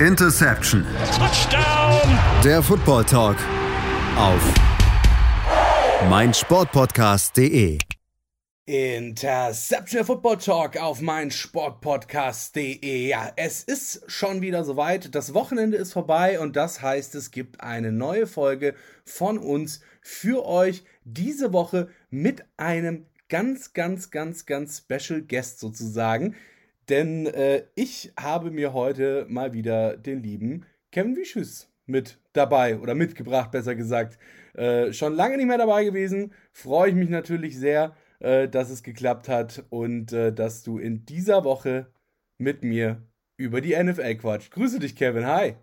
Interception. Touchdown. Der Football Talk auf meinsportpodcast.de. Interception Football Talk auf meinsportpodcast.de. Ja, es ist schon wieder soweit. Das Wochenende ist vorbei und das heißt, es gibt eine neue Folge von uns für euch diese Woche mit einem ganz, ganz, ganz, ganz Special Guest sozusagen. Denn äh, ich habe mir heute mal wieder den lieben Kevin Wischüss mit dabei oder mitgebracht, besser gesagt. Äh, schon lange nicht mehr dabei gewesen. Freue ich mich natürlich sehr, äh, dass es geklappt hat und äh, dass du in dieser Woche mit mir über die NFL quatscht. Grüße dich, Kevin. Hi.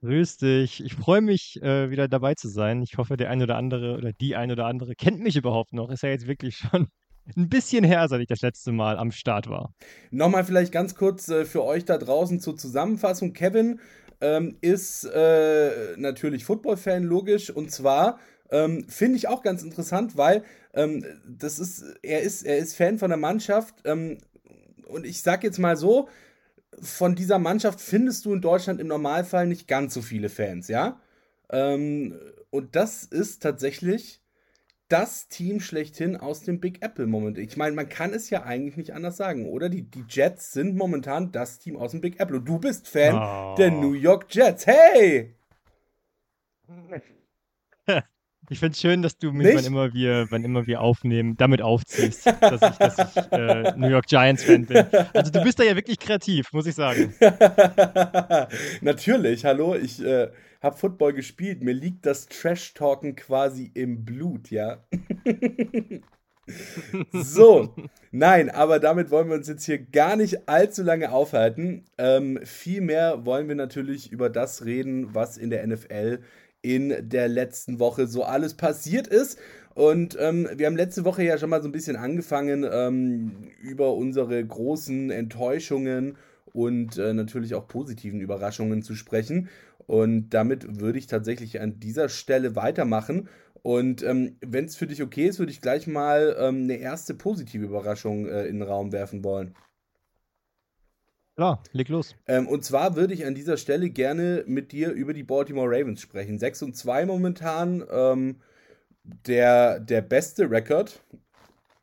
Grüß dich. Ich freue mich, äh, wieder dabei zu sein. Ich hoffe, der ein oder andere oder die ein oder andere kennt mich überhaupt noch. Ist ja jetzt wirklich schon ein bisschen her, seit ich das letzte Mal am Start war. Nochmal vielleicht ganz kurz äh, für euch da draußen zur Zusammenfassung. Kevin ähm, ist äh, natürlich Football-Fan, logisch. Und zwar ähm, finde ich auch ganz interessant, weil ähm, das ist, er ist, er ist Fan von der Mannschaft. Ähm, und ich sag jetzt mal so, von dieser Mannschaft findest du in Deutschland im Normalfall nicht ganz so viele Fans, ja? Ähm, und das ist tatsächlich das Team schlechthin aus dem Big Apple Moment. Ich meine, man kann es ja eigentlich nicht anders sagen, oder? Die, die Jets sind momentan das Team aus dem Big Apple. Und du bist Fan oh. der New York Jets. Hey! Ich finde es schön, dass du mich, wann immer, wir, wann immer wir aufnehmen, damit aufziehst, dass ich, dass ich äh, New York Giants-Fan bin. Also du bist da ja wirklich kreativ, muss ich sagen. Natürlich, hallo, ich äh, habe Football gespielt. Mir liegt das Trash-Talken quasi im Blut, ja. so, nein, aber damit wollen wir uns jetzt hier gar nicht allzu lange aufhalten. Ähm, Vielmehr wollen wir natürlich über das reden, was in der NFL in der letzten Woche so alles passiert ist. Und ähm, wir haben letzte Woche ja schon mal so ein bisschen angefangen, ähm, über unsere großen Enttäuschungen und äh, natürlich auch positiven Überraschungen zu sprechen. Und damit würde ich tatsächlich an dieser Stelle weitermachen. Und ähm, wenn es für dich okay ist, würde ich gleich mal ähm, eine erste positive Überraschung äh, in den Raum werfen wollen. Klar, leg los. Ähm, und zwar würde ich an dieser Stelle gerne mit dir über die Baltimore Ravens sprechen. 6 und 2 momentan. Ähm, der, der beste Rekord.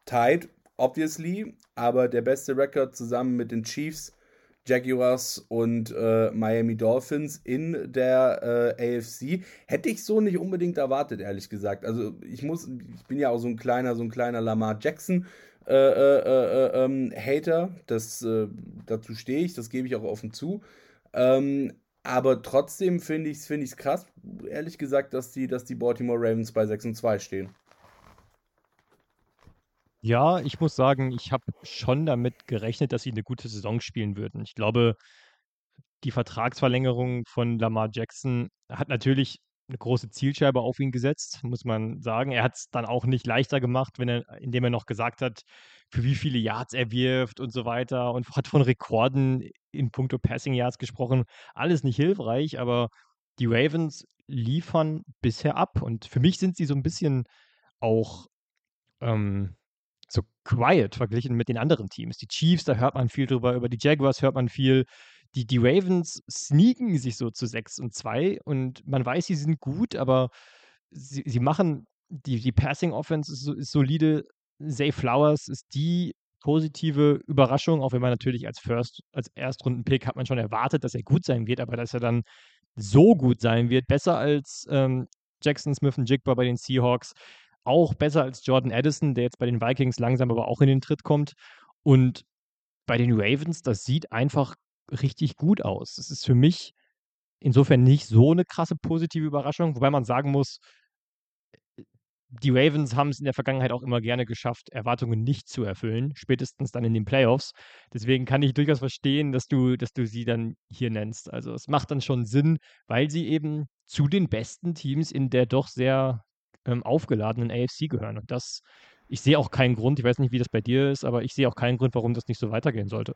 Tied, obviously. Aber der beste Rekord zusammen mit den Chiefs, Jaguars und äh, Miami Dolphins in der äh, AFC. Hätte ich so nicht unbedingt erwartet, ehrlich gesagt. Also ich muss, ich bin ja auch so ein kleiner, so ein kleiner Lamar Jackson äh, äh, äh, ähm, Hater. Das, äh, dazu stehe ich, das gebe ich auch offen zu. Ähm, aber trotzdem finde ich es find krass, ehrlich gesagt, dass die, dass die Baltimore Ravens bei 6 und 2 stehen. Ja, ich muss sagen, ich habe schon damit gerechnet, dass sie eine gute Saison spielen würden. Ich glaube, die Vertragsverlängerung von Lamar Jackson hat natürlich eine große Zielscheibe auf ihn gesetzt, muss man sagen. Er hat es dann auch nicht leichter gemacht, wenn er, indem er noch gesagt hat, für wie viele Yards er wirft und so weiter und hat von Rekorden in puncto Passing Yards gesprochen. Alles nicht hilfreich, aber die Ravens liefern bisher ab und für mich sind sie so ein bisschen auch ähm, so quiet verglichen mit den anderen Teams. Die Chiefs, da hört man viel drüber, über die Jaguars hört man viel die, die Ravens sneaken sich so zu 6 und 2 und man weiß, sie sind gut, aber sie, sie machen die, die Passing Offense ist, ist solide. Zay Flowers ist die positive Überraschung, auch wenn man natürlich als First, als Erstrunden-Pick hat man schon erwartet, dass er gut sein wird, aber dass er dann so gut sein wird, besser als ähm, Jackson Smith und Jigba bei den Seahawks, auch besser als Jordan Addison, der jetzt bei den Vikings langsam aber auch in den Tritt kommt. Und bei den Ravens, das sieht einfach richtig gut aus. Das ist für mich insofern nicht so eine krasse positive Überraschung, wobei man sagen muss, die Ravens haben es in der Vergangenheit auch immer gerne geschafft, Erwartungen nicht zu erfüllen, spätestens dann in den Playoffs. Deswegen kann ich durchaus verstehen, dass du, dass du sie dann hier nennst. Also es macht dann schon Sinn, weil sie eben zu den besten Teams in der doch sehr ähm, aufgeladenen AFC gehören. Und das, ich sehe auch keinen Grund, ich weiß nicht, wie das bei dir ist, aber ich sehe auch keinen Grund, warum das nicht so weitergehen sollte.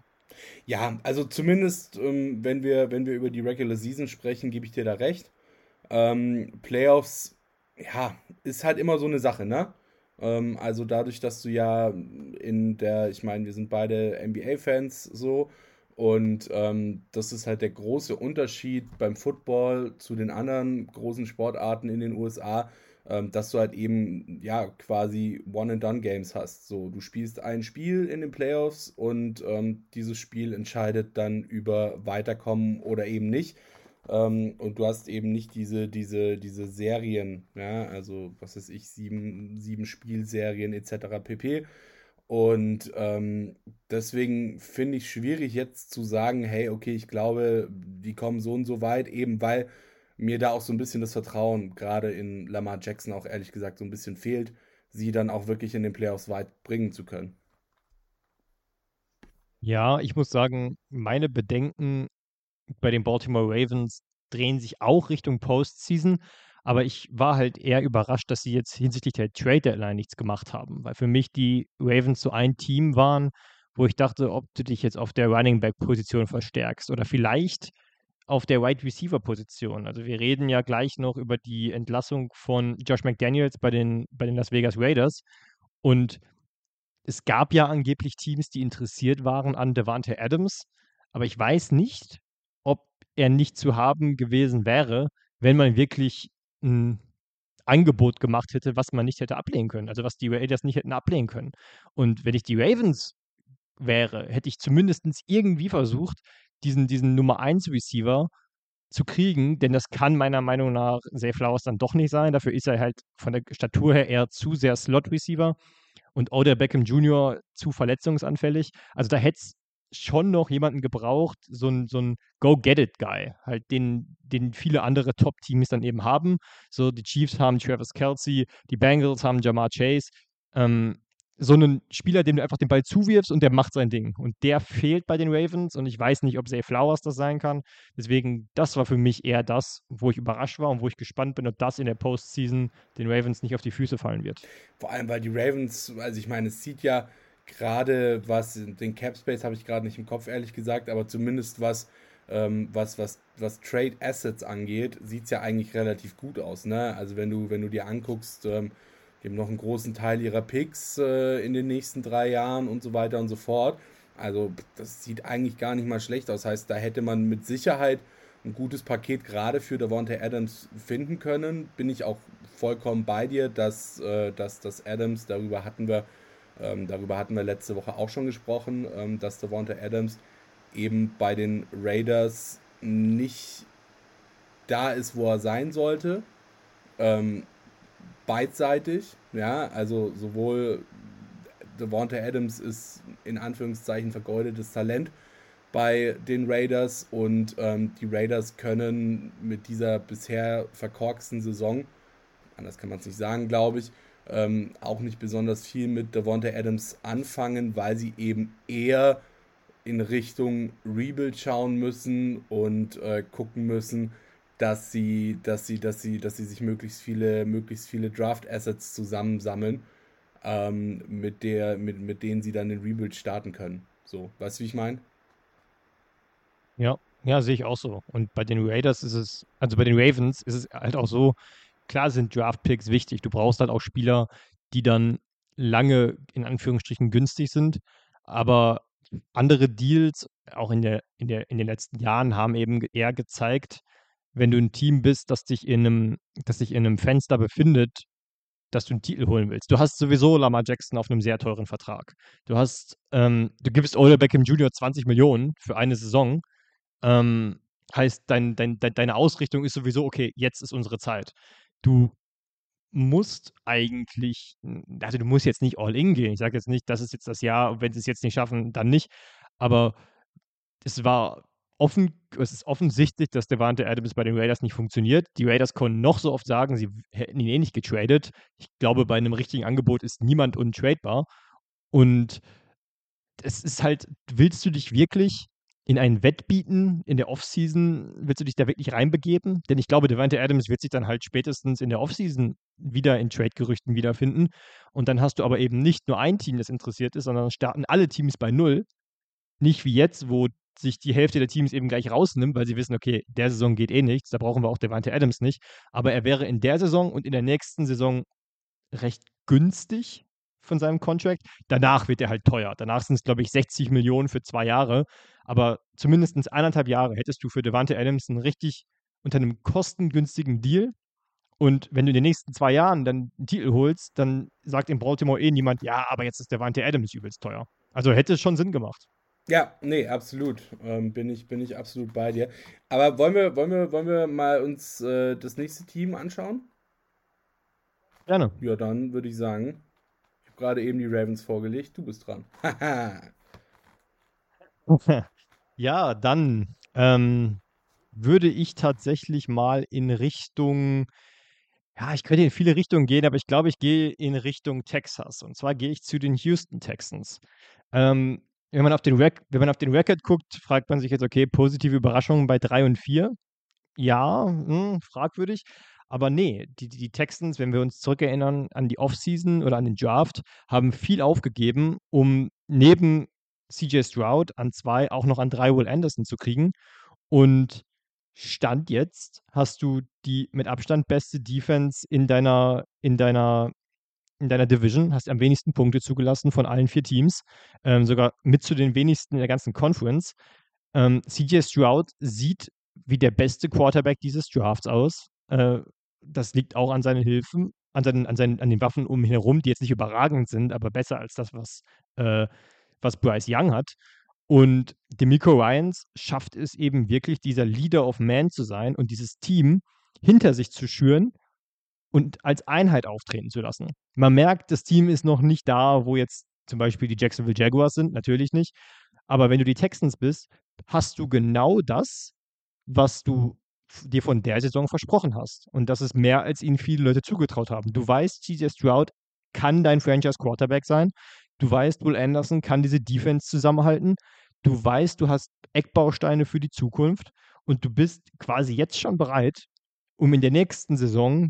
Ja, also zumindest, ähm, wenn, wir, wenn wir über die Regular Season sprechen, gebe ich dir da recht. Ähm, Playoffs, ja, ist halt immer so eine Sache, ne? Ähm, also dadurch, dass du ja in der, ich meine, wir sind beide NBA-Fans so Und ähm, das ist halt der große Unterschied beim Football zu den anderen großen Sportarten in den USA, ähm, dass du halt eben ja quasi One-and-Done-Games hast. So, du spielst ein Spiel in den Playoffs und ähm, dieses Spiel entscheidet dann über Weiterkommen oder eben nicht. Ähm, und du hast eben nicht diese, diese, diese Serien, ja, also was weiß ich, sieben, sieben Spielserien etc. pp und ähm, deswegen finde ich schwierig jetzt zu sagen, hey, okay, ich glaube, die kommen so und so weit, eben weil mir da auch so ein bisschen das Vertrauen gerade in Lamar Jackson auch ehrlich gesagt so ein bisschen fehlt, sie dann auch wirklich in den Playoffs weit bringen zu können. Ja, ich muss sagen, meine Bedenken bei den Baltimore Ravens drehen sich auch Richtung Postseason. Aber ich war halt eher überrascht, dass sie jetzt hinsichtlich der Trade Deadline nichts gemacht haben, weil für mich die Ravens so ein Team waren, wo ich dachte, ob du dich jetzt auf der Running Back Position verstärkst oder vielleicht auf der Wide Receiver Position. Also wir reden ja gleich noch über die Entlassung von Josh McDaniels bei den, bei den Las Vegas Raiders und es gab ja angeblich Teams, die interessiert waren an Devante Adams, aber ich weiß nicht, ob er nicht zu haben gewesen wäre, wenn man wirklich ein Angebot gemacht hätte, was man nicht hätte ablehnen können. Also was die Raiders nicht hätten ablehnen können. Und wenn ich die Ravens wäre, hätte ich zumindest irgendwie versucht, diesen, diesen Nummer 1 Receiver zu kriegen, denn das kann meiner Meinung nach Zay Flowers dann doch nicht sein. Dafür ist er halt von der Statur her eher zu sehr Slot-Receiver und Odell Beckham Jr. zu verletzungsanfällig. Also da hätte es schon noch jemanden gebraucht, so ein, so ein Go-Get-It-Guy, halt den, den viele andere Top-Teams dann eben haben. So, die Chiefs haben Travis Kelsey, die Bengals haben Jamar Chase. Ähm, so einen Spieler, dem du einfach den Ball zuwirfst und der macht sein Ding. Und der fehlt bei den Ravens und ich weiß nicht, ob Zay Flowers das sein kann. Deswegen, das war für mich eher das, wo ich überrascht war und wo ich gespannt bin, ob das in der Postseason den Ravens nicht auf die Füße fallen wird. Vor allem, weil die Ravens, also ich meine, es sieht ja gerade was den Cap Space habe ich gerade nicht im Kopf, ehrlich gesagt, aber zumindest was, ähm, was, was, was Trade Assets angeht, sieht es ja eigentlich relativ gut aus. Ne? Also wenn du, wenn du dir anguckst, ähm, die haben noch einen großen Teil ihrer Picks äh, in den nächsten drei Jahren und so weiter und so fort. Also das sieht eigentlich gar nicht mal schlecht aus. Heißt, da hätte man mit Sicherheit ein gutes Paket gerade für Devontae Adams finden können. Bin ich auch vollkommen bei dir, dass, äh, dass, dass Adams, darüber hatten wir ähm, darüber hatten wir letzte Woche auch schon gesprochen, ähm, dass Devonta Adams eben bei den Raiders nicht da ist, wo er sein sollte. Ähm, beidseitig, ja, also sowohl Devonta Adams ist in Anführungszeichen vergeudetes Talent bei den Raiders und ähm, die Raiders können mit dieser bisher verkorksten Saison, anders kann man es nicht sagen, glaube ich, ähm, auch nicht besonders viel mit Devonta Adams anfangen, weil sie eben eher in Richtung Rebuild schauen müssen und äh, gucken müssen, dass sie, dass sie, dass sie, dass sie sich möglichst viele, möglichst viele Draft Assets zusammensammeln, ähm, mit der, mit, mit denen sie dann den Rebuild starten können. So, weißt du, wie ich meine? Ja, ja, sehe ich auch so. Und bei den Raiders ist es, also bei den Ravens ist es halt auch so, klar sind Draft-Picks wichtig. Du brauchst halt auch Spieler, die dann lange in Anführungsstrichen günstig sind. Aber andere Deals, auch in, der, in, der, in den letzten Jahren, haben eben eher gezeigt, wenn du ein Team bist, das dich in einem, das sich in einem Fenster befindet, dass du einen Titel holen willst. Du hast sowieso Lamar Jackson auf einem sehr teuren Vertrag. Du hast, ähm, du gibst Ole Beckham Jr. 20 Millionen für eine Saison. Ähm, heißt, dein, dein, de, deine Ausrichtung ist sowieso, okay, jetzt ist unsere Zeit du musst eigentlich, also du musst jetzt nicht all in gehen. Ich sage jetzt nicht, das ist jetzt das Jahr, wenn sie es jetzt nicht schaffen, dann nicht. Aber es war offen, es ist offensichtlich, dass Devante Adams bei den Raiders nicht funktioniert. Die Raiders konnten noch so oft sagen, sie hätten ihn eh nicht getradet. Ich glaube, bei einem richtigen Angebot ist niemand untradebar. Und es ist halt, willst du dich wirklich in ein Wettbieten in der Offseason, willst du dich da wirklich reinbegeben? Denn ich glaube, Devante Adams wird sich dann halt spätestens in der Offseason wieder in Trade-Gerüchten wiederfinden. Und dann hast du aber eben nicht nur ein Team, das interessiert ist, sondern starten alle Teams bei Null. Nicht wie jetzt, wo sich die Hälfte der Teams eben gleich rausnimmt, weil sie wissen, okay, der Saison geht eh nichts, da brauchen wir auch Devante Adams nicht. Aber er wäre in der Saison und in der nächsten Saison recht günstig von seinem Contract. Danach wird er halt teuer. Danach sind es, glaube ich, 60 Millionen für zwei Jahre. aber zumindest eineinhalb Jahre hättest du für Devante Adams einen richtig unter einem kostengünstigen Deal. Und wenn du in den nächsten zwei Jahren dann einen Titel holst, dann sagt in Baltimore eh niemand, ja, aber jetzt ist Devante Adams übelst teuer. Also hätte es schon Sinn gemacht. Ja, nee, absolut. Ähm, bin, ich, bin ich absolut bei dir. Aber wollen wir, wollen wir, wollen wir mal uns äh, das nächste Team anschauen? Gerne. Ja, dann würde ich sagen, ich habe gerade eben die Ravens vorgelegt, du bist dran. ja, dann ähm, würde ich tatsächlich mal in Richtung, ja, ich könnte in viele Richtungen gehen, aber ich glaube, ich gehe in Richtung Texas. Und zwar gehe ich zu den Houston Texans. Ähm, wenn man auf den, Rec wenn man auf den Record guckt, fragt man sich jetzt, okay, positive Überraschungen bei 3 und 4. Ja, hm, fragwürdig. Aber nee, die, die Texans, wenn wir uns zurückerinnern an die Offseason oder an den Draft, haben viel aufgegeben, um neben CJ Stroud an zwei auch noch an drei Will Anderson zu kriegen. Und Stand jetzt hast du die mit Abstand beste Defense in deiner, in deiner in deiner Division, hast am wenigsten Punkte zugelassen von allen vier Teams, ähm, sogar mit zu den wenigsten in der ganzen Conference. Ähm, CJ Stroud sieht wie der beste Quarterback dieses Drafts aus. Äh, das liegt auch an seinen Hilfen, an, seinen, an, seinen, an den Waffen um ihn herum, die jetzt nicht überragend sind, aber besser als das, was, äh, was Bryce Young hat. Und Demico Ryans schafft es eben wirklich, dieser Leader of Man zu sein und dieses Team hinter sich zu schüren und als Einheit auftreten zu lassen. Man merkt, das Team ist noch nicht da, wo jetzt zum Beispiel die Jacksonville Jaguars sind, natürlich nicht. Aber wenn du die Texans bist, hast du genau das, was du dir von der Saison versprochen hast. Und das ist mehr, als ihnen viele Leute zugetraut haben. Du weißt, CJ Stroud kann dein Franchise Quarterback sein. Du weißt, Will Anderson kann diese Defense zusammenhalten. Du weißt, du hast Eckbausteine für die Zukunft und du bist quasi jetzt schon bereit, um in der nächsten Saison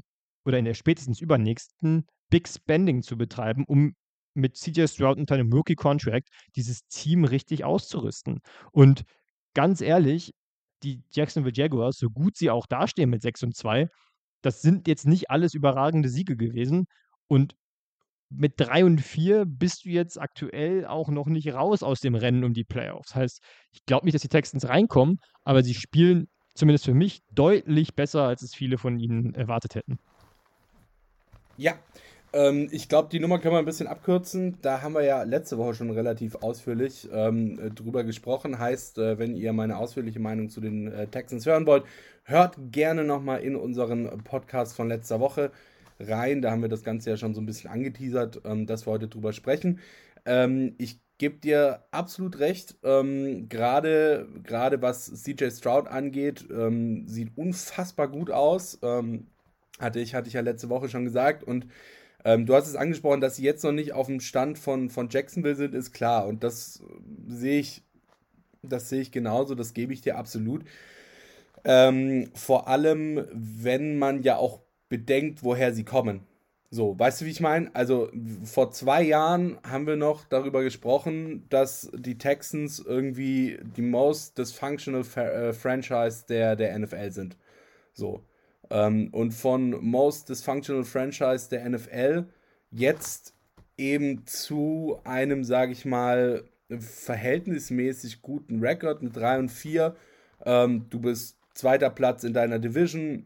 oder in der spätestens übernächsten Big Spending zu betreiben, um mit CJ Stroud unter einem Rookie-Contract dieses Team richtig auszurüsten. Und ganz ehrlich, die Jacksonville Jaguars, so gut sie auch dastehen mit 6 und 2, das sind jetzt nicht alles überragende Siege gewesen. Und mit 3 und 4 bist du jetzt aktuell auch noch nicht raus aus dem Rennen um die Playoffs. Heißt, ich glaube nicht, dass die Texans reinkommen, aber sie spielen zumindest für mich deutlich besser, als es viele von ihnen erwartet hätten. Ja, ähm, ich glaube, die Nummer können wir ein bisschen abkürzen. Da haben wir ja letzte Woche schon relativ ausführlich ähm, äh, drüber gesprochen. Heißt, äh, wenn ihr meine ausführliche Meinung zu den äh, Texans hören wollt, hört gerne nochmal in unseren Podcast von letzter Woche rein. Da haben wir das Ganze ja schon so ein bisschen angeteasert, ähm, dass wir heute drüber sprechen. Ähm, ich gebe dir absolut recht. Ähm, Gerade was CJ Stroud angeht, ähm, sieht unfassbar gut aus. Ähm, hatte ich, hatte ich ja letzte Woche schon gesagt. Und ähm, du hast es angesprochen, dass sie jetzt noch nicht auf dem Stand von, von Jacksonville sind, ist klar. Und das sehe ich, das sehe ich genauso, das gebe ich dir absolut. Ähm, vor allem, wenn man ja auch bedenkt, woher sie kommen. So, weißt du, wie ich meine? Also vor zwei Jahren haben wir noch darüber gesprochen, dass die Texans irgendwie die most dysfunctional äh, Franchise der, der NFL sind. So. Ähm, und von Most Dysfunctional Franchise der NFL jetzt eben zu einem, sage ich mal, verhältnismäßig guten Rekord mit 3 und 4. Ähm, du bist zweiter Platz in deiner Division,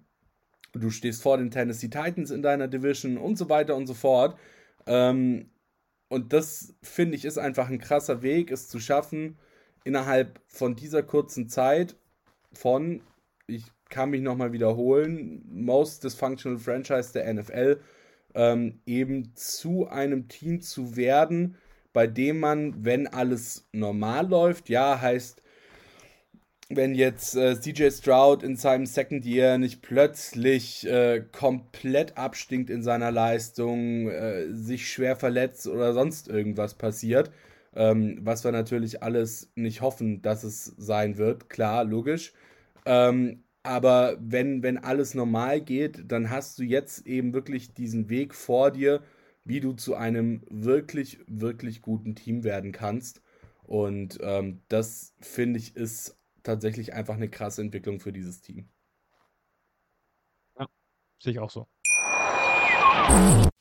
du stehst vor den Tennessee Titans in deiner Division und so weiter und so fort. Ähm, und das finde ich ist einfach ein krasser Weg, es zu schaffen, innerhalb von dieser kurzen Zeit von, ich kann mich nochmal wiederholen, most dysfunctional Franchise der NFL, ähm, eben zu einem Team zu werden, bei dem man, wenn alles normal läuft, ja, heißt, wenn jetzt äh, CJ Stroud in seinem Second Year nicht plötzlich äh, komplett abstinkt in seiner Leistung, äh, sich schwer verletzt oder sonst irgendwas passiert, ähm, was wir natürlich alles nicht hoffen, dass es sein wird, klar, logisch. Ähm, aber wenn, wenn alles normal geht, dann hast du jetzt eben wirklich diesen Weg vor dir, wie du zu einem wirklich, wirklich guten Team werden kannst. Und ähm, das finde ich ist tatsächlich einfach eine krasse Entwicklung für dieses Team. Ja, sehe ich auch so.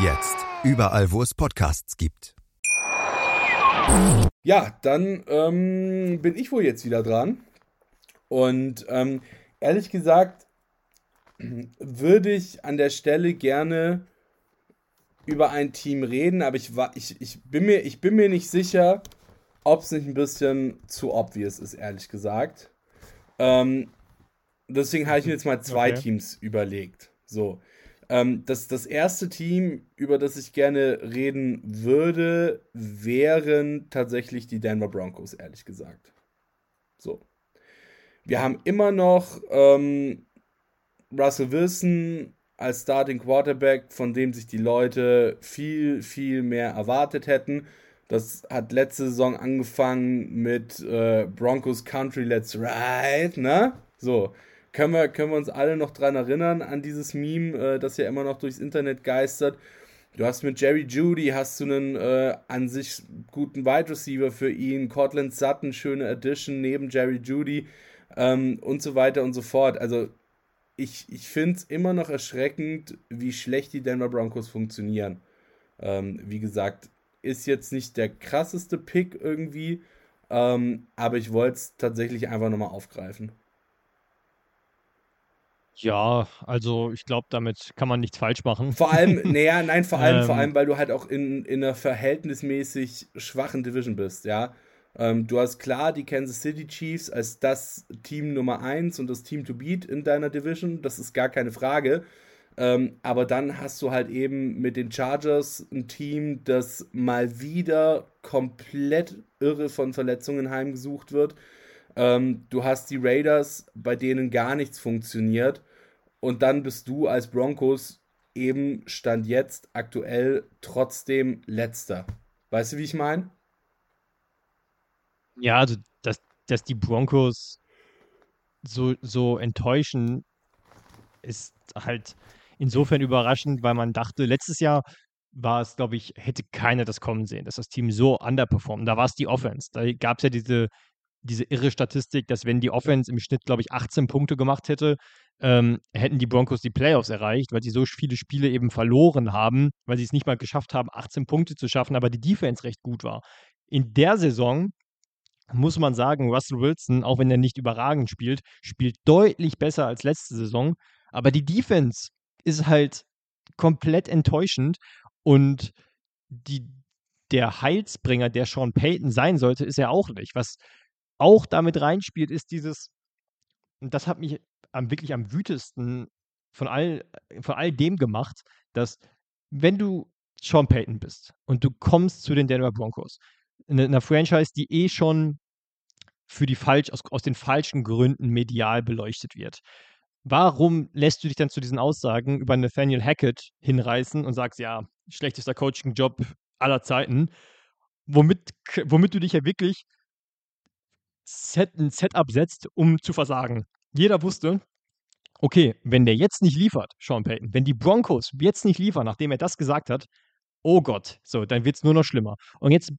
Jetzt. Überall, wo es Podcasts gibt. Ja, dann ähm, bin ich wohl jetzt wieder dran. Und ähm, ehrlich gesagt, würde ich an der Stelle gerne über ein Team reden, aber ich, ich, ich, bin, mir, ich bin mir nicht sicher, ob es nicht ein bisschen zu obvious ist, ehrlich gesagt. Ähm, deswegen habe ich mir jetzt mal zwei okay. Teams überlegt. So. Ähm, das, das erste Team, über das ich gerne reden würde, wären tatsächlich die Denver Broncos, ehrlich gesagt. So. Wir haben immer noch ähm, Russell Wilson als Starting Quarterback, von dem sich die Leute viel, viel mehr erwartet hätten. Das hat letzte Saison angefangen mit äh, Broncos Country Let's Ride, ne? So können wir, können wir uns alle noch dran erinnern, an dieses Meme, äh, das ja immer noch durchs Internet geistert. Du hast mit Jerry Judy hast du einen äh, an sich guten Wide Receiver für ihn, Cortland Sutton, schöne Addition neben Jerry Judy ähm, und so weiter und so fort. Also ich, ich finde es immer noch erschreckend, wie schlecht die Denver Broncos funktionieren. Ähm, wie gesagt, ist jetzt nicht der krasseste Pick irgendwie, ähm, aber ich wollte es tatsächlich einfach nochmal aufgreifen. Ja, also ich glaube, damit kann man nichts falsch machen. Vor allem, naja, nein, vor allem, ähm, vor allem, weil du halt auch in, in einer verhältnismäßig schwachen Division bist, ja. Ähm, du hast klar die Kansas City Chiefs als das Team Nummer 1 und das Team to beat in deiner Division, das ist gar keine Frage. Ähm, aber dann hast du halt eben mit den Chargers ein Team, das mal wieder komplett irre von Verletzungen heimgesucht wird. Ähm, du hast die Raiders, bei denen gar nichts funktioniert. Und dann bist du als Broncos eben Stand jetzt aktuell trotzdem letzter. Weißt du, wie ich meine? Ja, also, dass, dass die Broncos so, so enttäuschen, ist halt insofern überraschend, weil man dachte, letztes Jahr war es, glaube ich, hätte keiner das kommen sehen, dass das Team so underperformt. Da war es die Offense. Da gab es ja diese diese irre Statistik, dass wenn die Offense im Schnitt, glaube ich, 18 Punkte gemacht hätte, ähm, hätten die Broncos die Playoffs erreicht, weil sie so viele Spiele eben verloren haben, weil sie es nicht mal geschafft haben, 18 Punkte zu schaffen, aber die Defense recht gut war. In der Saison muss man sagen, Russell Wilson, auch wenn er nicht überragend spielt, spielt deutlich besser als letzte Saison, aber die Defense ist halt komplett enttäuschend und die, der Heilsbringer, der Sean Payton sein sollte, ist er auch nicht. Was auch damit reinspielt, ist dieses, und das hat mich am, wirklich am wütesten von all, von all dem gemacht, dass wenn du Sean Payton bist und du kommst zu den Denver Broncos, in einer Franchise, die eh schon für die falsch, aus, aus den falschen Gründen medial beleuchtet wird. Warum lässt du dich dann zu diesen Aussagen über Nathaniel Hackett hinreißen und sagst, ja, schlechtester Coaching-Job aller Zeiten, womit, womit du dich ja wirklich Set, ein Setup setzt, um zu versagen. Jeder wusste, okay, wenn der jetzt nicht liefert, Sean Payton, wenn die Broncos jetzt nicht liefern, nachdem er das gesagt hat, oh Gott, so, dann wird es nur noch schlimmer. Und jetzt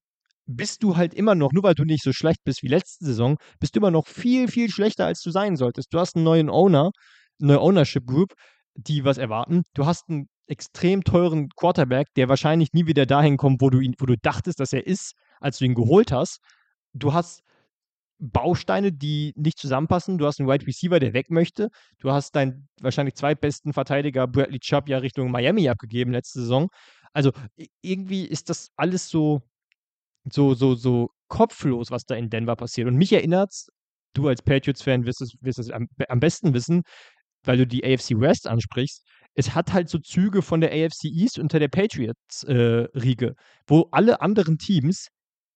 bist du halt immer noch, nur weil du nicht so schlecht bist wie letzte Saison, bist du immer noch viel, viel schlechter, als du sein solltest. Du hast einen neuen Owner, eine neue Ownership Group, die was erwarten. Du hast einen extrem teuren Quarterback, der wahrscheinlich nie wieder dahin kommt, wo du ihn, wo du dachtest, dass er ist, als du ihn geholt hast. Du hast Bausteine, die nicht zusammenpassen. Du hast einen Wide Receiver, der weg möchte. Du hast deinen wahrscheinlich zweitbesten Verteidiger Bradley Chubb ja Richtung Miami abgegeben letzte Saison. Also irgendwie ist das alles so, so, so, so kopflos, was da in Denver passiert. Und mich erinnert du als Patriots-Fan wirst es, wirst es am, am besten wissen, weil du die AFC West ansprichst. Es hat halt so Züge von der AFC East unter der Patriots-Riege, äh, wo alle anderen Teams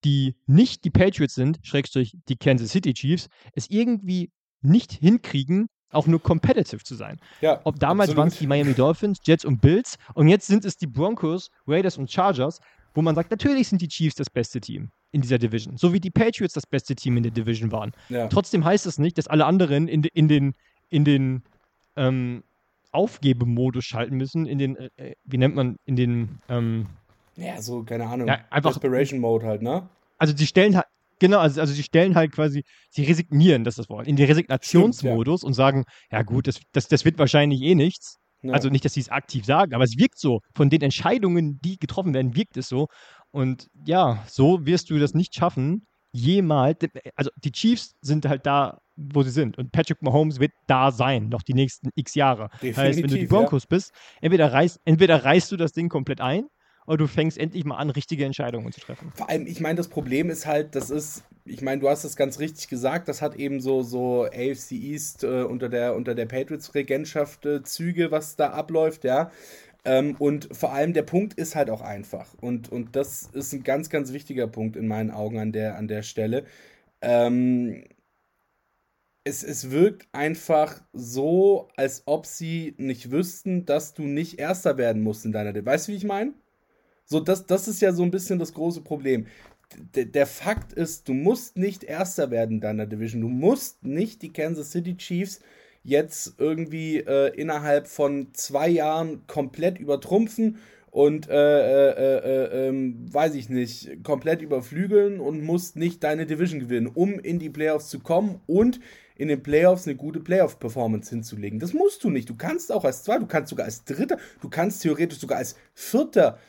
die nicht die Patriots sind, Schrägstrich die Kansas City Chiefs, es irgendwie nicht hinkriegen, auch nur competitive zu sein. Ja, Ob damals waren es die Miami Dolphins, Jets und Bills und jetzt sind es die Broncos, Raiders und Chargers, wo man sagt, natürlich sind die Chiefs das beste Team in dieser Division, so wie die Patriots das beste Team in der Division waren. Ja. Trotzdem heißt es das nicht, dass alle anderen in, in den, in den ähm, Aufgebemodus schalten müssen, in den, äh, wie nennt man, in den, ähm, ja, so, keine Ahnung. Ja, einfach- Desperation Mode halt, ne? also die stellen halt, genau, also, also die stellen halt quasi, sie resignieren, das ist das Wort, in den Resignationsmodus und sagen, ja gut, das, das, das wird wahrscheinlich eh nichts. Ja. Also nicht, dass sie es aktiv sagen, aber es wirkt so. Von den Entscheidungen, die getroffen werden, wirkt es so. Und ja, so wirst du das nicht schaffen, jemals. Also die Chiefs sind halt da, wo sie sind. Und Patrick Mahomes wird da sein, noch die nächsten x Jahre. heißt, wenn du die Definitiv, Broncos bist, entweder reißt, entweder reißt du das Ding komplett ein oder du fängst endlich mal an, richtige Entscheidungen zu treffen. Vor allem, ich meine, das Problem ist halt, das ist, ich meine, du hast es ganz richtig gesagt, das hat eben so, so AFC East äh, unter der, unter der Patriots-Regentschaft äh, Züge, was da abläuft, ja. Ähm, und vor allem der Punkt ist halt auch einfach. Und, und das ist ein ganz, ganz wichtiger Punkt in meinen Augen an der, an der Stelle. Ähm, es, es wirkt einfach so, als ob sie nicht wüssten, dass du nicht Erster werden musst in deiner. Weißt du, wie ich meine? So, das, das ist ja so ein bisschen das große Problem. D der Fakt ist, du musst nicht Erster werden in deiner Division. Du musst nicht die Kansas City Chiefs jetzt irgendwie äh, innerhalb von zwei Jahren komplett übertrumpfen und, äh, äh, äh, ähm, weiß ich nicht, komplett überflügeln und musst nicht deine Division gewinnen, um in die Playoffs zu kommen und in den Playoffs eine gute Playoff-Performance hinzulegen. Das musst du nicht. Du kannst auch als Zweiter, du kannst sogar als Dritter, du kannst theoretisch sogar als Vierter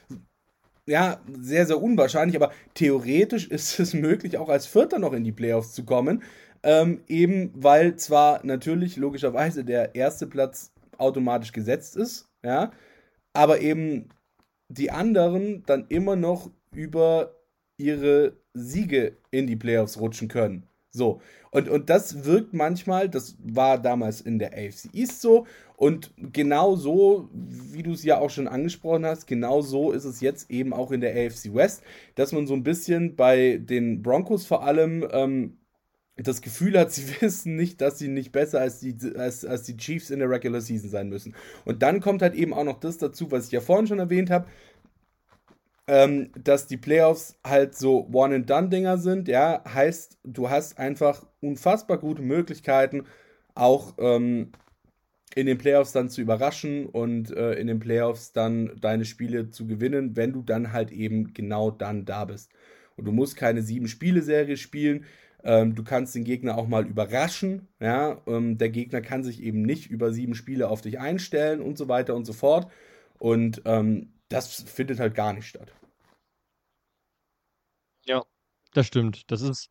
ja, sehr, sehr unwahrscheinlich, aber theoretisch ist es möglich, auch als Vierter noch in die Playoffs zu kommen. Ähm, eben weil zwar natürlich logischerweise der erste Platz automatisch gesetzt ist, ja, aber eben die anderen dann immer noch über ihre Siege in die Playoffs rutschen können. So. Und, und das wirkt manchmal, das war damals in der AFC East so. Und genau so, wie du es ja auch schon angesprochen hast, genau so ist es jetzt eben auch in der AFC West, dass man so ein bisschen bei den Broncos vor allem ähm, das Gefühl hat, sie wissen nicht, dass sie nicht besser als die, als, als die Chiefs in der Regular Season sein müssen. Und dann kommt halt eben auch noch das dazu, was ich ja vorhin schon erwähnt habe, ähm, dass die Playoffs halt so One-and-Done-Dinger sind, ja, heißt, du hast einfach unfassbar gute Möglichkeiten, auch ähm, in den Playoffs dann zu überraschen und äh, in den Playoffs dann deine Spiele zu gewinnen, wenn du dann halt eben genau dann da bist. Und du musst keine sieben-Spiele-Serie spielen. Ähm, du kannst den Gegner auch mal überraschen. Ja? Ähm, der Gegner kann sich eben nicht über sieben Spiele auf dich einstellen und so weiter und so fort. Und ähm, das findet halt gar nicht statt. Ja, das stimmt. Das ist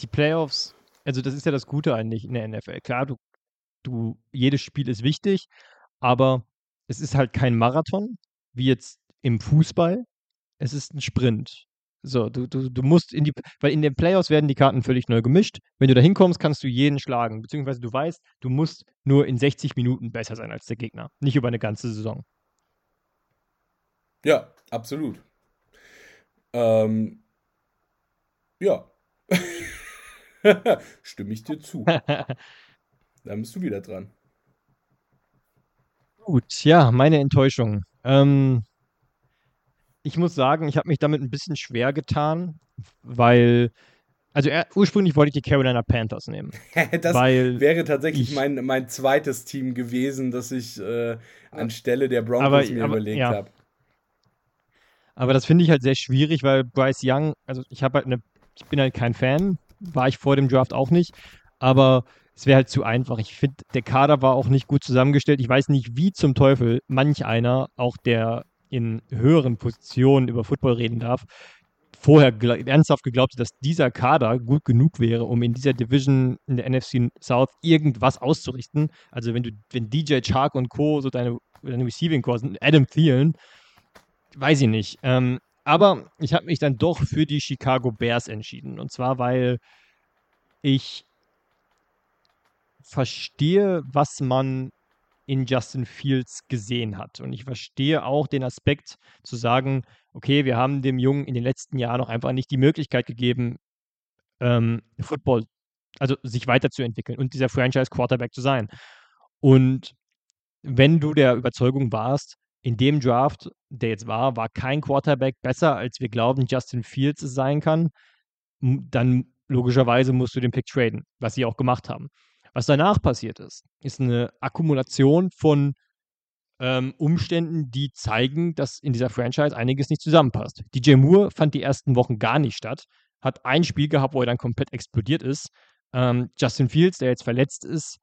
die Playoffs, also das ist ja das Gute eigentlich in der NFL. Klar, du, du, jedes Spiel ist wichtig, aber es ist halt kein Marathon, wie jetzt im Fußball. Es ist ein Sprint. So, du, du, du musst in die, weil in den Playoffs werden die Karten völlig neu gemischt. Wenn du da hinkommst, kannst du jeden schlagen, beziehungsweise du weißt, du musst nur in 60 Minuten besser sein als der Gegner, nicht über eine ganze Saison. Ja, absolut. Ähm, ja. Stimme ich dir zu. Dann bist du wieder dran. Gut, ja, meine Enttäuschung. Ähm, ich muss sagen, ich habe mich damit ein bisschen schwer getan, weil, also er, ursprünglich wollte ich die Carolina Panthers nehmen. das weil wäre tatsächlich ich- mein, mein zweites Team gewesen, das ich äh, anstelle der Broncos Aber- mir aber- überlegt ja. habe. Aber das finde ich halt sehr schwierig, weil Bryce Young, also ich habe halt eine, ich bin halt kein Fan, war ich vor dem Draft auch nicht, aber es wäre halt zu einfach. Ich finde, der Kader war auch nicht gut zusammengestellt. Ich weiß nicht, wie zum Teufel manch einer, auch der in höheren Positionen über Football reden darf, vorher gla- ernsthaft geglaubt hat, dass dieser Kader gut genug wäre, um in dieser Division in der NFC South irgendwas auszurichten. Also wenn du, wenn DJ Chark und Co. so deine, deine Receiving Core sind, Adam Thielen, weiß ich nicht. Ähm, aber ich habe mich dann doch für die Chicago Bears entschieden. Und zwar, weil ich verstehe, was man in Justin Fields gesehen hat. Und ich verstehe auch den Aspekt zu sagen, okay, wir haben dem Jungen in den letzten Jahren noch einfach nicht die Möglichkeit gegeben, ähm, Football also sich weiterzuentwickeln und dieser Franchise-Quarterback zu sein. Und wenn du der Überzeugung warst, in dem Draft, der jetzt war, war kein Quarterback besser, als wir glauben, Justin Fields sein kann, dann logischerweise musst du den Pick traden, was sie auch gemacht haben. Was danach passiert ist, ist eine Akkumulation von ähm, Umständen, die zeigen, dass in dieser Franchise einiges nicht zusammenpasst. DJ Moore fand die ersten Wochen gar nicht statt, hat ein Spiel gehabt, wo er dann komplett explodiert ist. Ähm, Justin Fields, der jetzt verletzt ist,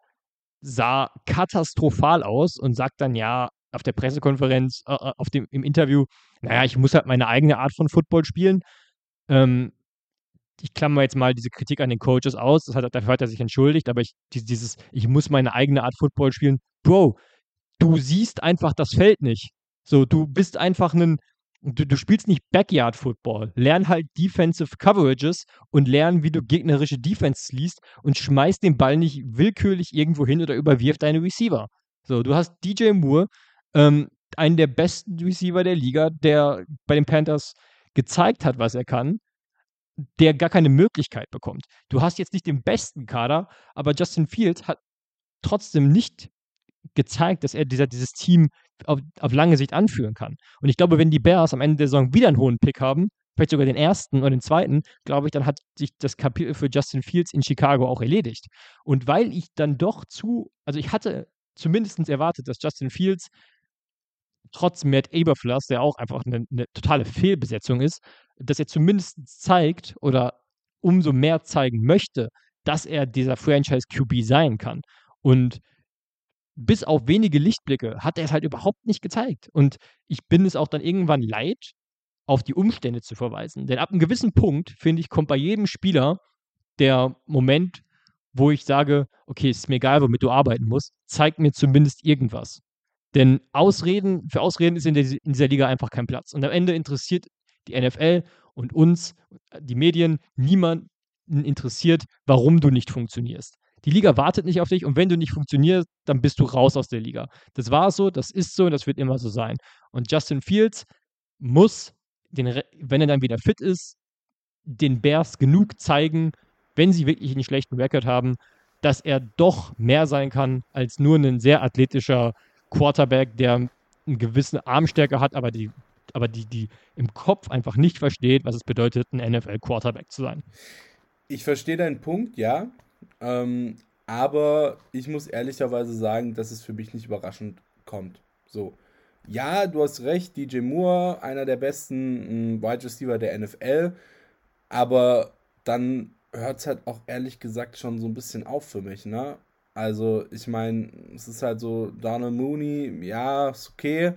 sah katastrophal aus und sagt dann ja auf der Pressekonferenz, äh, äh, auf dem, im Interview, naja, ich muss halt meine eigene Art von Football spielen. Ähm, ich klammer jetzt mal diese Kritik an den Coaches aus, hat, dafür hat er sich entschuldigt, aber ich, dieses, ich muss meine eigene Art Football spielen, Bro, du siehst einfach das Feld nicht. So, du bist einfach ein, du, du spielst nicht Backyard Football. Lern halt Defensive Coverages und lern, wie du gegnerische Defenses liest und schmeiß den Ball nicht willkürlich irgendwo hin oder überwirf deine Receiver. So, du hast DJ Moore, ähm, einen der besten Receiver der Liga, der bei den Panthers gezeigt hat, was er kann, der gar keine Möglichkeit bekommt. Du hast jetzt nicht den besten Kader, aber Justin Fields hat trotzdem nicht gezeigt, dass er dieser, dieses Team auf, auf lange Sicht anführen kann. Und ich glaube, wenn die Bears am Ende der Saison wieder einen hohen Pick haben, vielleicht sogar den ersten oder den zweiten, glaube ich, dann hat sich das Kapitel für Justin Fields in Chicago auch erledigt. Und weil ich dann doch zu, also ich hatte zumindest erwartet, dass Justin Fields trotz Matt Aberfluss, der auch einfach eine, eine totale Fehlbesetzung ist, dass er zumindest zeigt oder umso mehr zeigen möchte, dass er dieser Franchise QB sein kann. Und bis auf wenige Lichtblicke hat er es halt überhaupt nicht gezeigt. Und ich bin es auch dann irgendwann leid, auf die Umstände zu verweisen. Denn ab einem gewissen Punkt, finde ich, kommt bei jedem Spieler der Moment, wo ich sage, okay, ist mir egal, womit du arbeiten musst, zeig mir zumindest irgendwas. Denn Ausreden, für Ausreden ist in, der, in dieser Liga einfach kein Platz. Und am Ende interessiert die NFL und uns, die Medien, niemanden interessiert, warum du nicht funktionierst. Die Liga wartet nicht auf dich und wenn du nicht funktionierst, dann bist du raus aus der Liga. Das war so, das ist so und das wird immer so sein. Und Justin Fields muss, den, wenn er dann wieder fit ist, den Bears genug zeigen, wenn sie wirklich einen schlechten Rekord haben, dass er doch mehr sein kann als nur ein sehr athletischer Quarterback, der eine gewisse Armstärke hat, aber die aber die, die im Kopf einfach nicht versteht, was es bedeutet, ein NFL-Quarterback zu sein. Ich verstehe deinen Punkt, ja. Ähm, aber ich muss ehrlicherweise sagen, dass es für mich nicht überraschend kommt. So. Ja, du hast recht, DJ Moore, einer der besten Wide Receiver der NFL. Aber dann hört es halt auch ehrlich gesagt schon so ein bisschen auf für mich, ne? Also, ich meine, es ist halt so, Donald Mooney, ja, ist okay.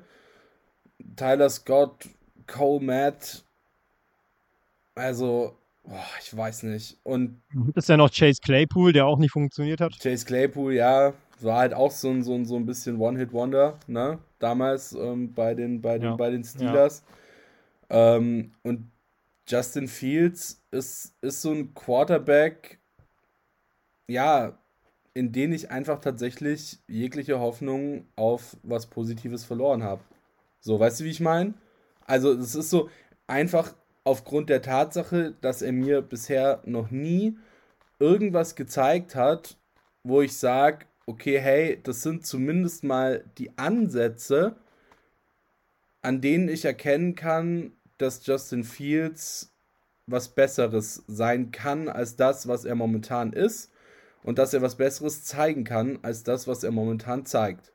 Tyler Scott, Cole Matt, also, boah, ich weiß nicht. Und. Ist ja noch Chase Claypool, der auch nicht funktioniert hat. Chase Claypool, ja, war halt auch so ein, so ein, so ein bisschen One-Hit-Wonder, ne? Damals ähm, bei, den, bei, den, ja. bei den Steelers. Ja. Ähm, und Justin Fields ist, ist so ein Quarterback, ja, in denen ich einfach tatsächlich jegliche Hoffnung auf was Positives verloren habe. So, weißt du, wie ich meine? Also, es ist so einfach aufgrund der Tatsache, dass er mir bisher noch nie irgendwas gezeigt hat, wo ich sage, okay, hey, das sind zumindest mal die Ansätze, an denen ich erkennen kann, dass Justin Fields was Besseres sein kann als das, was er momentan ist und dass er was Besseres zeigen kann als das, was er momentan zeigt.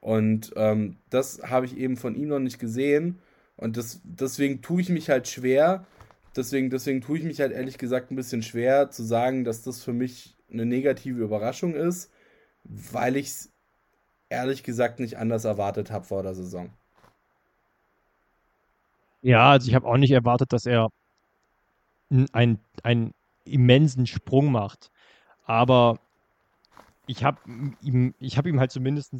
Und ähm, das habe ich eben von ihm noch nicht gesehen. Und das, deswegen tue ich mich halt schwer. Deswegen, deswegen tue ich mich halt ehrlich gesagt ein bisschen schwer zu sagen, dass das für mich eine negative Überraschung ist, weil ich es ehrlich gesagt nicht anders erwartet habe vor der Saison. Ja, also ich habe auch nicht erwartet, dass er einen, einen immensen Sprung macht. Aber ich habe ihm, hab ihm halt zumindest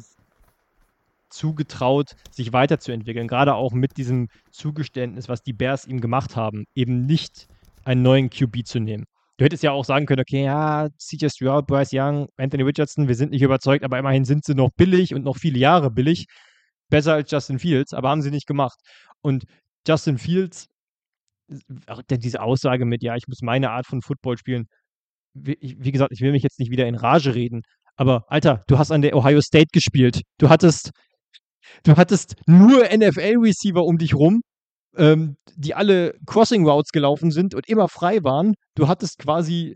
zugetraut, sich weiterzuentwickeln. Gerade auch mit diesem Zugeständnis, was die Bears ihm gemacht haben, eben nicht einen neuen QB zu nehmen. Du hättest ja auch sagen können, okay, ja, CJ Stroud, Bryce Young, Anthony Richardson, wir sind nicht überzeugt, aber immerhin sind sie noch billig und noch viele Jahre billig. Besser als Justin Fields, aber haben sie nicht gemacht. Und Justin Fields, diese Aussage mit, ja, ich muss meine Art von Football spielen, wie, gesagt, ich will mich jetzt nicht wieder in Rage reden, aber Alter, du hast an der Ohio State gespielt. Du hattest, du hattest nur NFL-Receiver um dich rum, ähm, die alle Crossing Routes gelaufen sind und immer frei waren. Du hattest quasi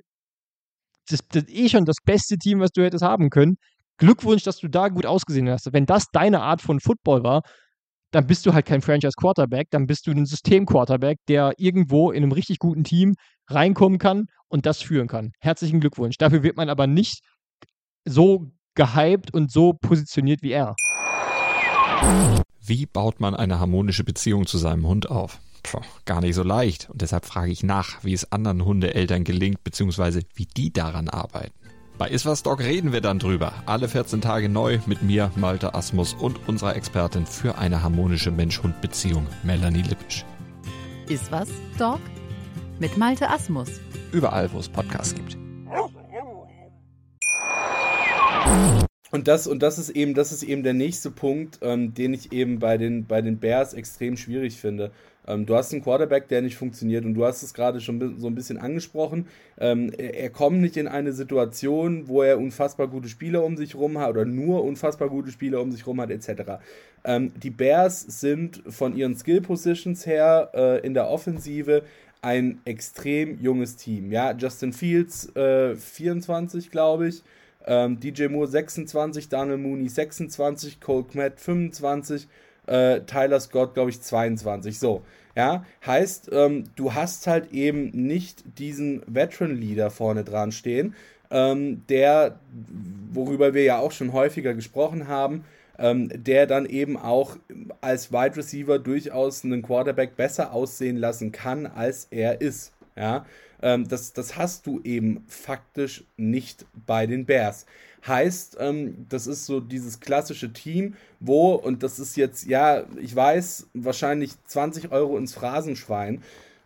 das, das eh schon das beste Team, was du hättest haben können. Glückwunsch, dass du da gut ausgesehen hast. Wenn das deine Art von Football war, dann bist du halt kein Franchise Quarterback, dann bist du ein System Quarterback, der irgendwo in einem richtig guten Team reinkommen kann und das führen kann. Herzlichen Glückwunsch. Dafür wird man aber nicht so gehypt und so positioniert wie er. Wie baut man eine harmonische Beziehung zu seinem Hund auf? Puh, gar nicht so leicht. Und deshalb frage ich nach, wie es anderen Hundeeltern gelingt, beziehungsweise wie die daran arbeiten. Bei Iswas Dog reden wir dann drüber. Alle 14 Tage neu mit mir, Malte Asmus und unserer Expertin für eine harmonische Mensch-Hund-Beziehung, Melanie Lippisch. Iswas Dog mit Malte Asmus. Überall, wo es Podcasts gibt. Und das, und das ist eben, das ist eben der nächste Punkt, ähm, den ich eben bei den, bei den Bears extrem schwierig finde. Ähm, du hast einen Quarterback, der nicht funktioniert und du hast es gerade schon so ein bisschen angesprochen. Ähm, er, er, kommt nicht in eine Situation, wo er unfassbar gute Spieler um sich rum hat oder nur unfassbar gute Spieler um sich rum hat, etc. Ähm, die Bears sind von ihren Skill Positions her äh, in der Offensive ein extrem junges Team. Ja, Justin Fields äh, 24, glaube ich. Ähm, DJ Moore 26, Daniel Mooney 26, Cole Kmet 25, äh, Tyler Scott, glaube ich, 22. So, ja, heißt, ähm, du hast halt eben nicht diesen Veteran-Leader vorne dran stehen, ähm, der, worüber wir ja auch schon häufiger gesprochen haben, ähm, der dann eben auch als Wide Receiver durchaus einen Quarterback besser aussehen lassen kann, als er ist. Ja, ähm, das, das hast du eben faktisch nicht bei den Bears. Heißt, ähm, das ist so dieses klassische Team, wo, und das ist jetzt, ja, ich weiß, wahrscheinlich 20 Euro ins Phrasenschwein,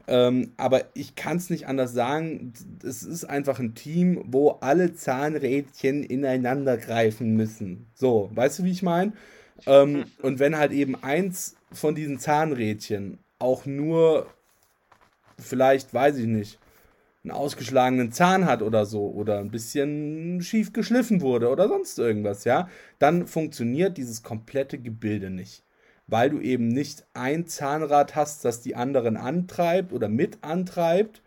ähm, aber ich kann es nicht anders sagen. Es ist einfach ein Team, wo alle Zahnrädchen ineinander greifen müssen. So, weißt du, wie ich meine? Ähm, und wenn halt eben eins von diesen Zahnrädchen auch nur vielleicht, weiß ich nicht, einen ausgeschlagenen Zahn hat oder so oder ein bisschen schief geschliffen wurde oder sonst irgendwas, ja, dann funktioniert dieses komplette Gebilde nicht. Weil du eben nicht ein Zahnrad hast, das die anderen antreibt oder mit antreibt,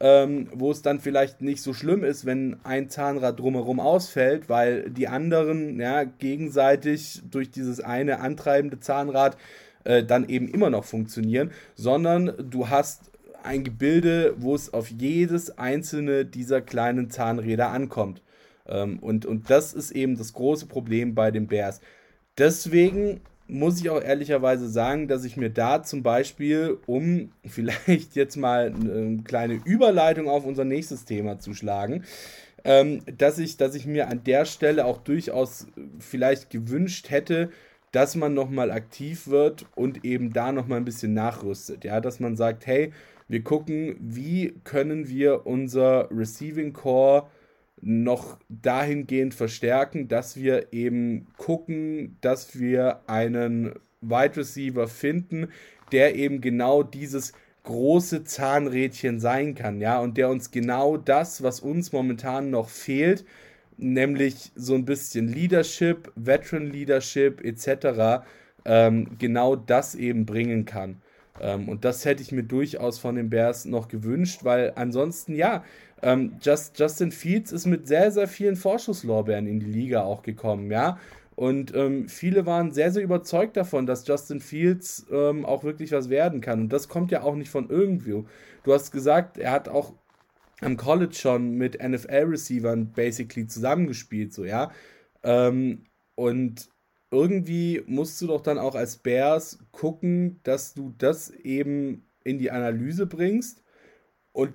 ähm, wo es dann vielleicht nicht so schlimm ist, wenn ein Zahnrad drumherum ausfällt, weil die anderen ja, gegenseitig durch dieses eine antreibende Zahnrad äh, dann eben immer noch funktionieren, sondern du hast ein Gebilde, wo es auf jedes einzelne dieser kleinen Zahnräder ankommt. Ähm, und, und das ist eben das große Problem bei den Bears. Deswegen muss ich auch ehrlicherweise sagen, dass ich mir da zum Beispiel, um vielleicht jetzt mal eine kleine Überleitung auf unser nächstes Thema zu schlagen, ähm, dass, ich, dass ich mir an der Stelle auch durchaus vielleicht gewünscht hätte, dass man nochmal aktiv wird und eben da nochmal ein bisschen nachrüstet. Ja, dass man sagt, hey, wir gucken, wie können wir unser Receiving Core noch dahingehend verstärken, dass wir eben gucken, dass wir einen Wide Receiver finden, der eben genau dieses große Zahnrädchen sein kann, ja, und der uns genau das, was uns momentan noch fehlt, nämlich so ein bisschen Leadership, Veteran Leadership etc., ähm, genau das eben bringen kann. Ähm, und das hätte ich mir durchaus von den Bears noch gewünscht, weil ansonsten, ja, ähm, Just, Justin Fields ist mit sehr, sehr vielen Vorschusslorbeeren in die Liga auch gekommen, ja. Und ähm, viele waren sehr, sehr überzeugt davon, dass Justin Fields ähm, auch wirklich was werden kann. Und das kommt ja auch nicht von irgendwo. Du hast gesagt, er hat auch am College schon mit NFL-Receivern basically zusammengespielt, so, ja. Ähm, und irgendwie musst du doch dann auch als Bears gucken, dass du das eben in die Analyse bringst und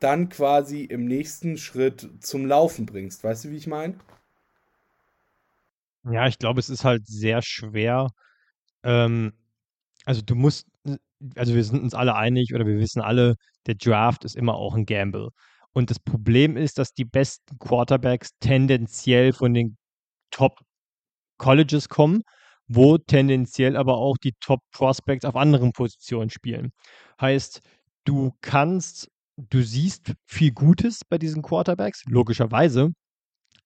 dann quasi im nächsten Schritt zum Laufen bringst. Weißt du, wie ich meine? Ja, ich glaube, es ist halt sehr schwer. Ähm, also du musst, also wir sind uns alle einig oder wir wissen alle, der Draft ist immer auch ein Gamble. Und das Problem ist, dass die besten Quarterbacks tendenziell von den Top Colleges kommen, wo tendenziell aber auch die Top Prospects auf anderen Positionen spielen. Heißt, du kannst du siehst viel Gutes bei diesen Quarterbacks, logischerweise,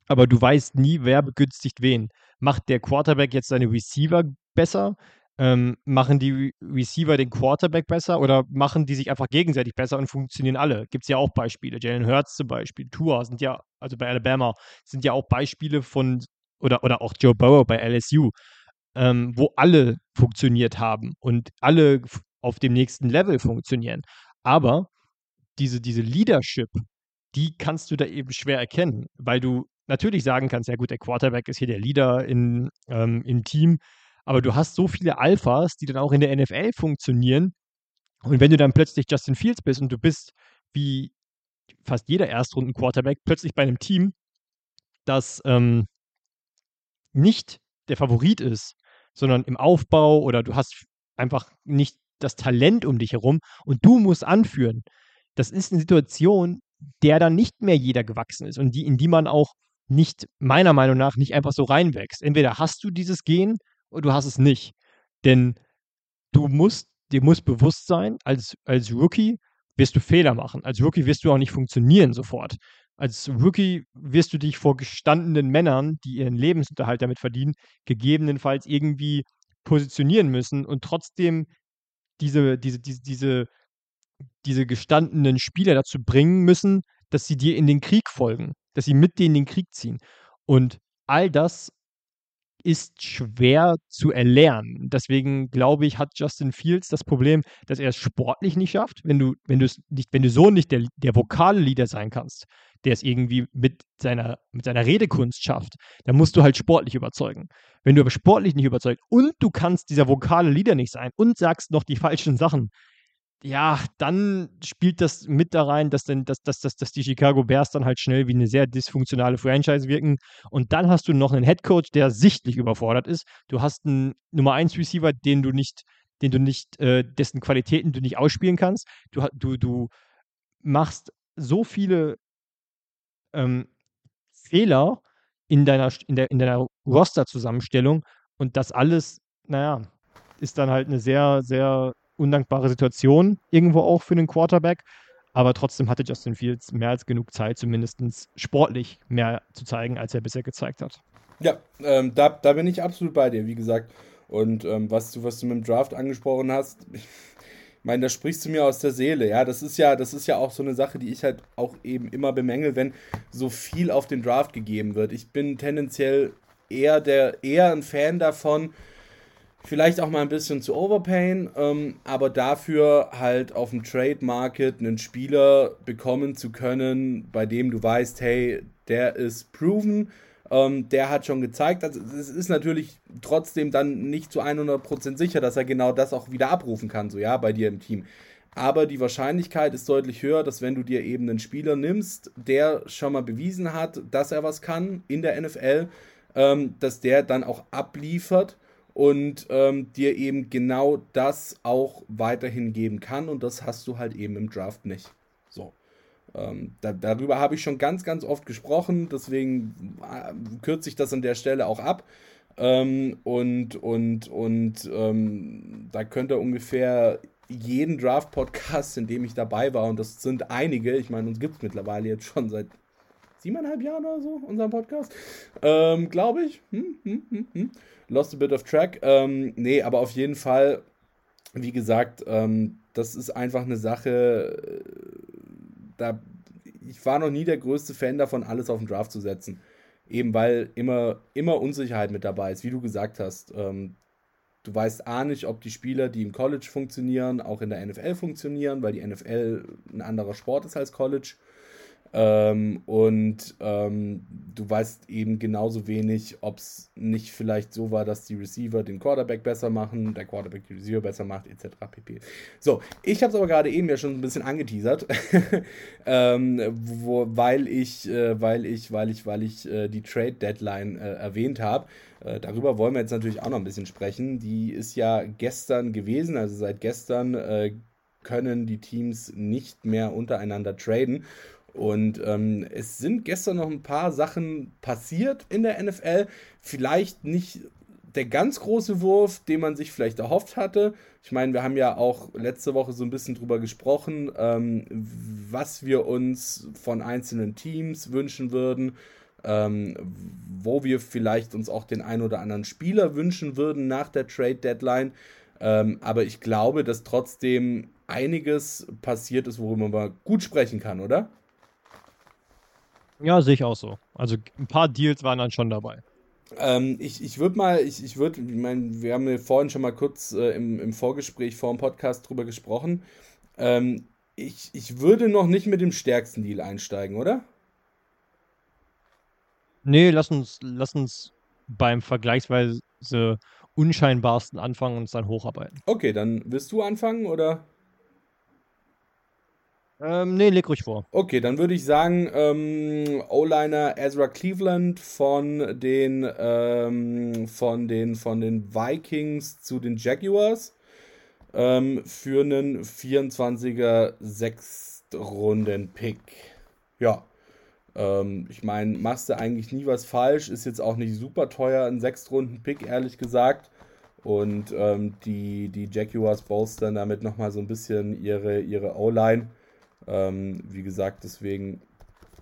aber du weißt nie, wer begünstigt wen. Macht der Quarterback jetzt seine Receiver besser? Ähm, machen die Receiver den Quarterback besser oder machen die sich einfach gegenseitig besser und funktionieren alle? Gibt es ja auch Beispiele. Jalen Hurts zum Beispiel, Tua sind ja, also bei Alabama, sind ja auch Beispiele von, oder, oder auch Joe Burrow bei LSU, ähm, wo alle funktioniert haben und alle auf dem nächsten Level funktionieren. Aber diese, diese Leadership, die kannst du da eben schwer erkennen, weil du natürlich sagen kannst, ja gut, der Quarterback ist hier der Leader in, ähm, im Team, aber du hast so viele Alphas, die dann auch in der NFL funktionieren. Und wenn du dann plötzlich Justin Fields bist und du bist wie fast jeder Erstrunden-Quarterback plötzlich bei einem Team, das ähm, nicht der Favorit ist, sondern im Aufbau oder du hast einfach nicht das Talent um dich herum und du musst anführen. Das ist eine Situation, der dann nicht mehr jeder gewachsen ist und die, in die man auch nicht, meiner Meinung nach, nicht einfach so reinwächst. Entweder hast du dieses Gen und du hast es nicht. Denn du musst, dir muss bewusst sein, als, als Rookie wirst du Fehler machen. Als Rookie wirst du auch nicht funktionieren sofort. Als Rookie wirst du dich vor gestandenen Männern, die ihren Lebensunterhalt damit verdienen, gegebenenfalls irgendwie positionieren müssen und trotzdem diese, diese, diese, diese, diese gestandenen Spieler dazu bringen müssen, dass sie dir in den Krieg folgen, dass sie mit dir in den Krieg ziehen. Und all das ist schwer zu erlernen. Deswegen glaube ich, hat Justin Fields das Problem, dass er es sportlich nicht schafft. Wenn du, wenn du nicht, wenn du so nicht der, der vokale Leader sein kannst, der es irgendwie mit seiner, mit seiner Redekunst schafft, dann musst du halt sportlich überzeugen. Wenn du aber sportlich nicht überzeugt und du kannst dieser vokale Leader nicht sein und sagst noch die falschen Sachen, ja, dann spielt das mit da rein, dass, denn, dass, dass, dass, dass die Chicago Bears dann halt schnell wie eine sehr dysfunktionale Franchise wirken. Und dann hast du noch einen Headcoach, der sichtlich überfordert ist. Du hast einen Nummer 1 Receiver, den du nicht, den du nicht, äh, dessen Qualitäten du nicht ausspielen kannst. Du, du, du machst so viele ähm, Fehler in deiner, in der, in deiner Roster-Zusammenstellung und das alles, naja, ist dann halt eine sehr, sehr undankbare Situation irgendwo auch für den Quarterback. Aber trotzdem hatte Justin Fields mehr als genug Zeit, zumindest sportlich mehr zu zeigen, als er bisher gezeigt hat. Ja, ähm, da, da bin ich absolut bei dir, wie gesagt. Und ähm, was, du, was du mit dem Draft angesprochen hast, ich meine, da sprichst du mir aus der Seele. Ja, das ist ja, das ist ja auch so eine Sache, die ich halt auch eben immer bemängel, wenn so viel auf den Draft gegeben wird. Ich bin tendenziell eher der, eher ein Fan davon, Vielleicht auch mal ein bisschen zu overpayen, ähm, aber dafür halt auf dem Trade Market einen Spieler bekommen zu können, bei dem du weißt, hey, der ist proven, ähm, der hat schon gezeigt, also es ist natürlich trotzdem dann nicht zu 100% sicher, dass er genau das auch wieder abrufen kann, so ja, bei dir im Team. Aber die Wahrscheinlichkeit ist deutlich höher, dass wenn du dir eben einen Spieler nimmst, der schon mal bewiesen hat, dass er was kann in der NFL, ähm, dass der dann auch abliefert und ähm, dir eben genau das auch weiterhin geben kann und das hast du halt eben im Draft nicht. Ähm, da, darüber habe ich schon ganz, ganz oft gesprochen, deswegen äh, kürze ich das an der Stelle auch ab. Ähm, und und, und ähm, da könnt ihr ungefähr jeden Draft-Podcast, in dem ich dabei war, und das sind einige, ich meine, uns gibt es mittlerweile jetzt schon seit siebeneinhalb Jahren oder so, unseren Podcast, ähm, glaube ich. Hm, hm, hm, hm lost a bit of track. Ähm, nee, aber auf jeden Fall, wie gesagt, ähm, das ist einfach eine Sache, äh, da ich war noch nie der größte Fan davon, alles auf den Draft zu setzen. Eben weil immer, immer Unsicherheit mit dabei ist, wie du gesagt hast. Ähm, du weißt A nicht, ob die Spieler, die im College funktionieren, auch in der NFL funktionieren, weil die NFL ein anderer Sport ist als College. Ähm, und ähm, du weißt eben genauso wenig, ob es nicht vielleicht so war, dass die Receiver den Quarterback besser machen, der Quarterback die Receiver besser macht, etc. pp. So, ich habe es aber gerade eben ja schon ein bisschen angeteasert, ähm, wo, weil ich, äh, weil ich, weil ich, weil ich äh, die Trade Deadline äh, erwähnt habe. Äh, darüber wollen wir jetzt natürlich auch noch ein bisschen sprechen. Die ist ja gestern gewesen, also seit gestern äh, können die Teams nicht mehr untereinander traden. Und ähm, es sind gestern noch ein paar Sachen passiert in der NFL. Vielleicht nicht der ganz große Wurf, den man sich vielleicht erhofft hatte. Ich meine, wir haben ja auch letzte Woche so ein bisschen drüber gesprochen, ähm, was wir uns von einzelnen Teams wünschen würden, ähm, wo wir vielleicht uns auch den ein oder anderen Spieler wünschen würden nach der Trade Deadline. Ähm, aber ich glaube, dass trotzdem einiges passiert ist, worüber man gut sprechen kann, oder? Ja, sehe ich auch so. Also ein paar Deals waren dann schon dabei. Ähm, ich ich würde mal, ich, ich würde, ich meine, wir haben ja vorhin schon mal kurz äh, im, im Vorgespräch vor dem Podcast drüber gesprochen. Ähm, ich, ich würde noch nicht mit dem stärksten Deal einsteigen, oder? Nee, lass uns, lass uns beim vergleichsweise unscheinbarsten anfangen und uns dann hocharbeiten. Okay, dann willst du anfangen oder? Ähm, nee, leg ruhig vor. Okay, dann würde ich sagen, ähm, O-Liner Ezra Cleveland von den, ähm, von den, von den Vikings zu den Jaguars ähm, für einen 24er Sechstrunden-Pick. Ja. Ähm, ich meine, machst du eigentlich nie was falsch, ist jetzt auch nicht super teuer, ein Sechstrunden-Pick, ehrlich gesagt. Und ähm, die, die Jaguars bolstern damit nochmal so ein bisschen ihre, ihre O-Line. Ähm, wie gesagt, deswegen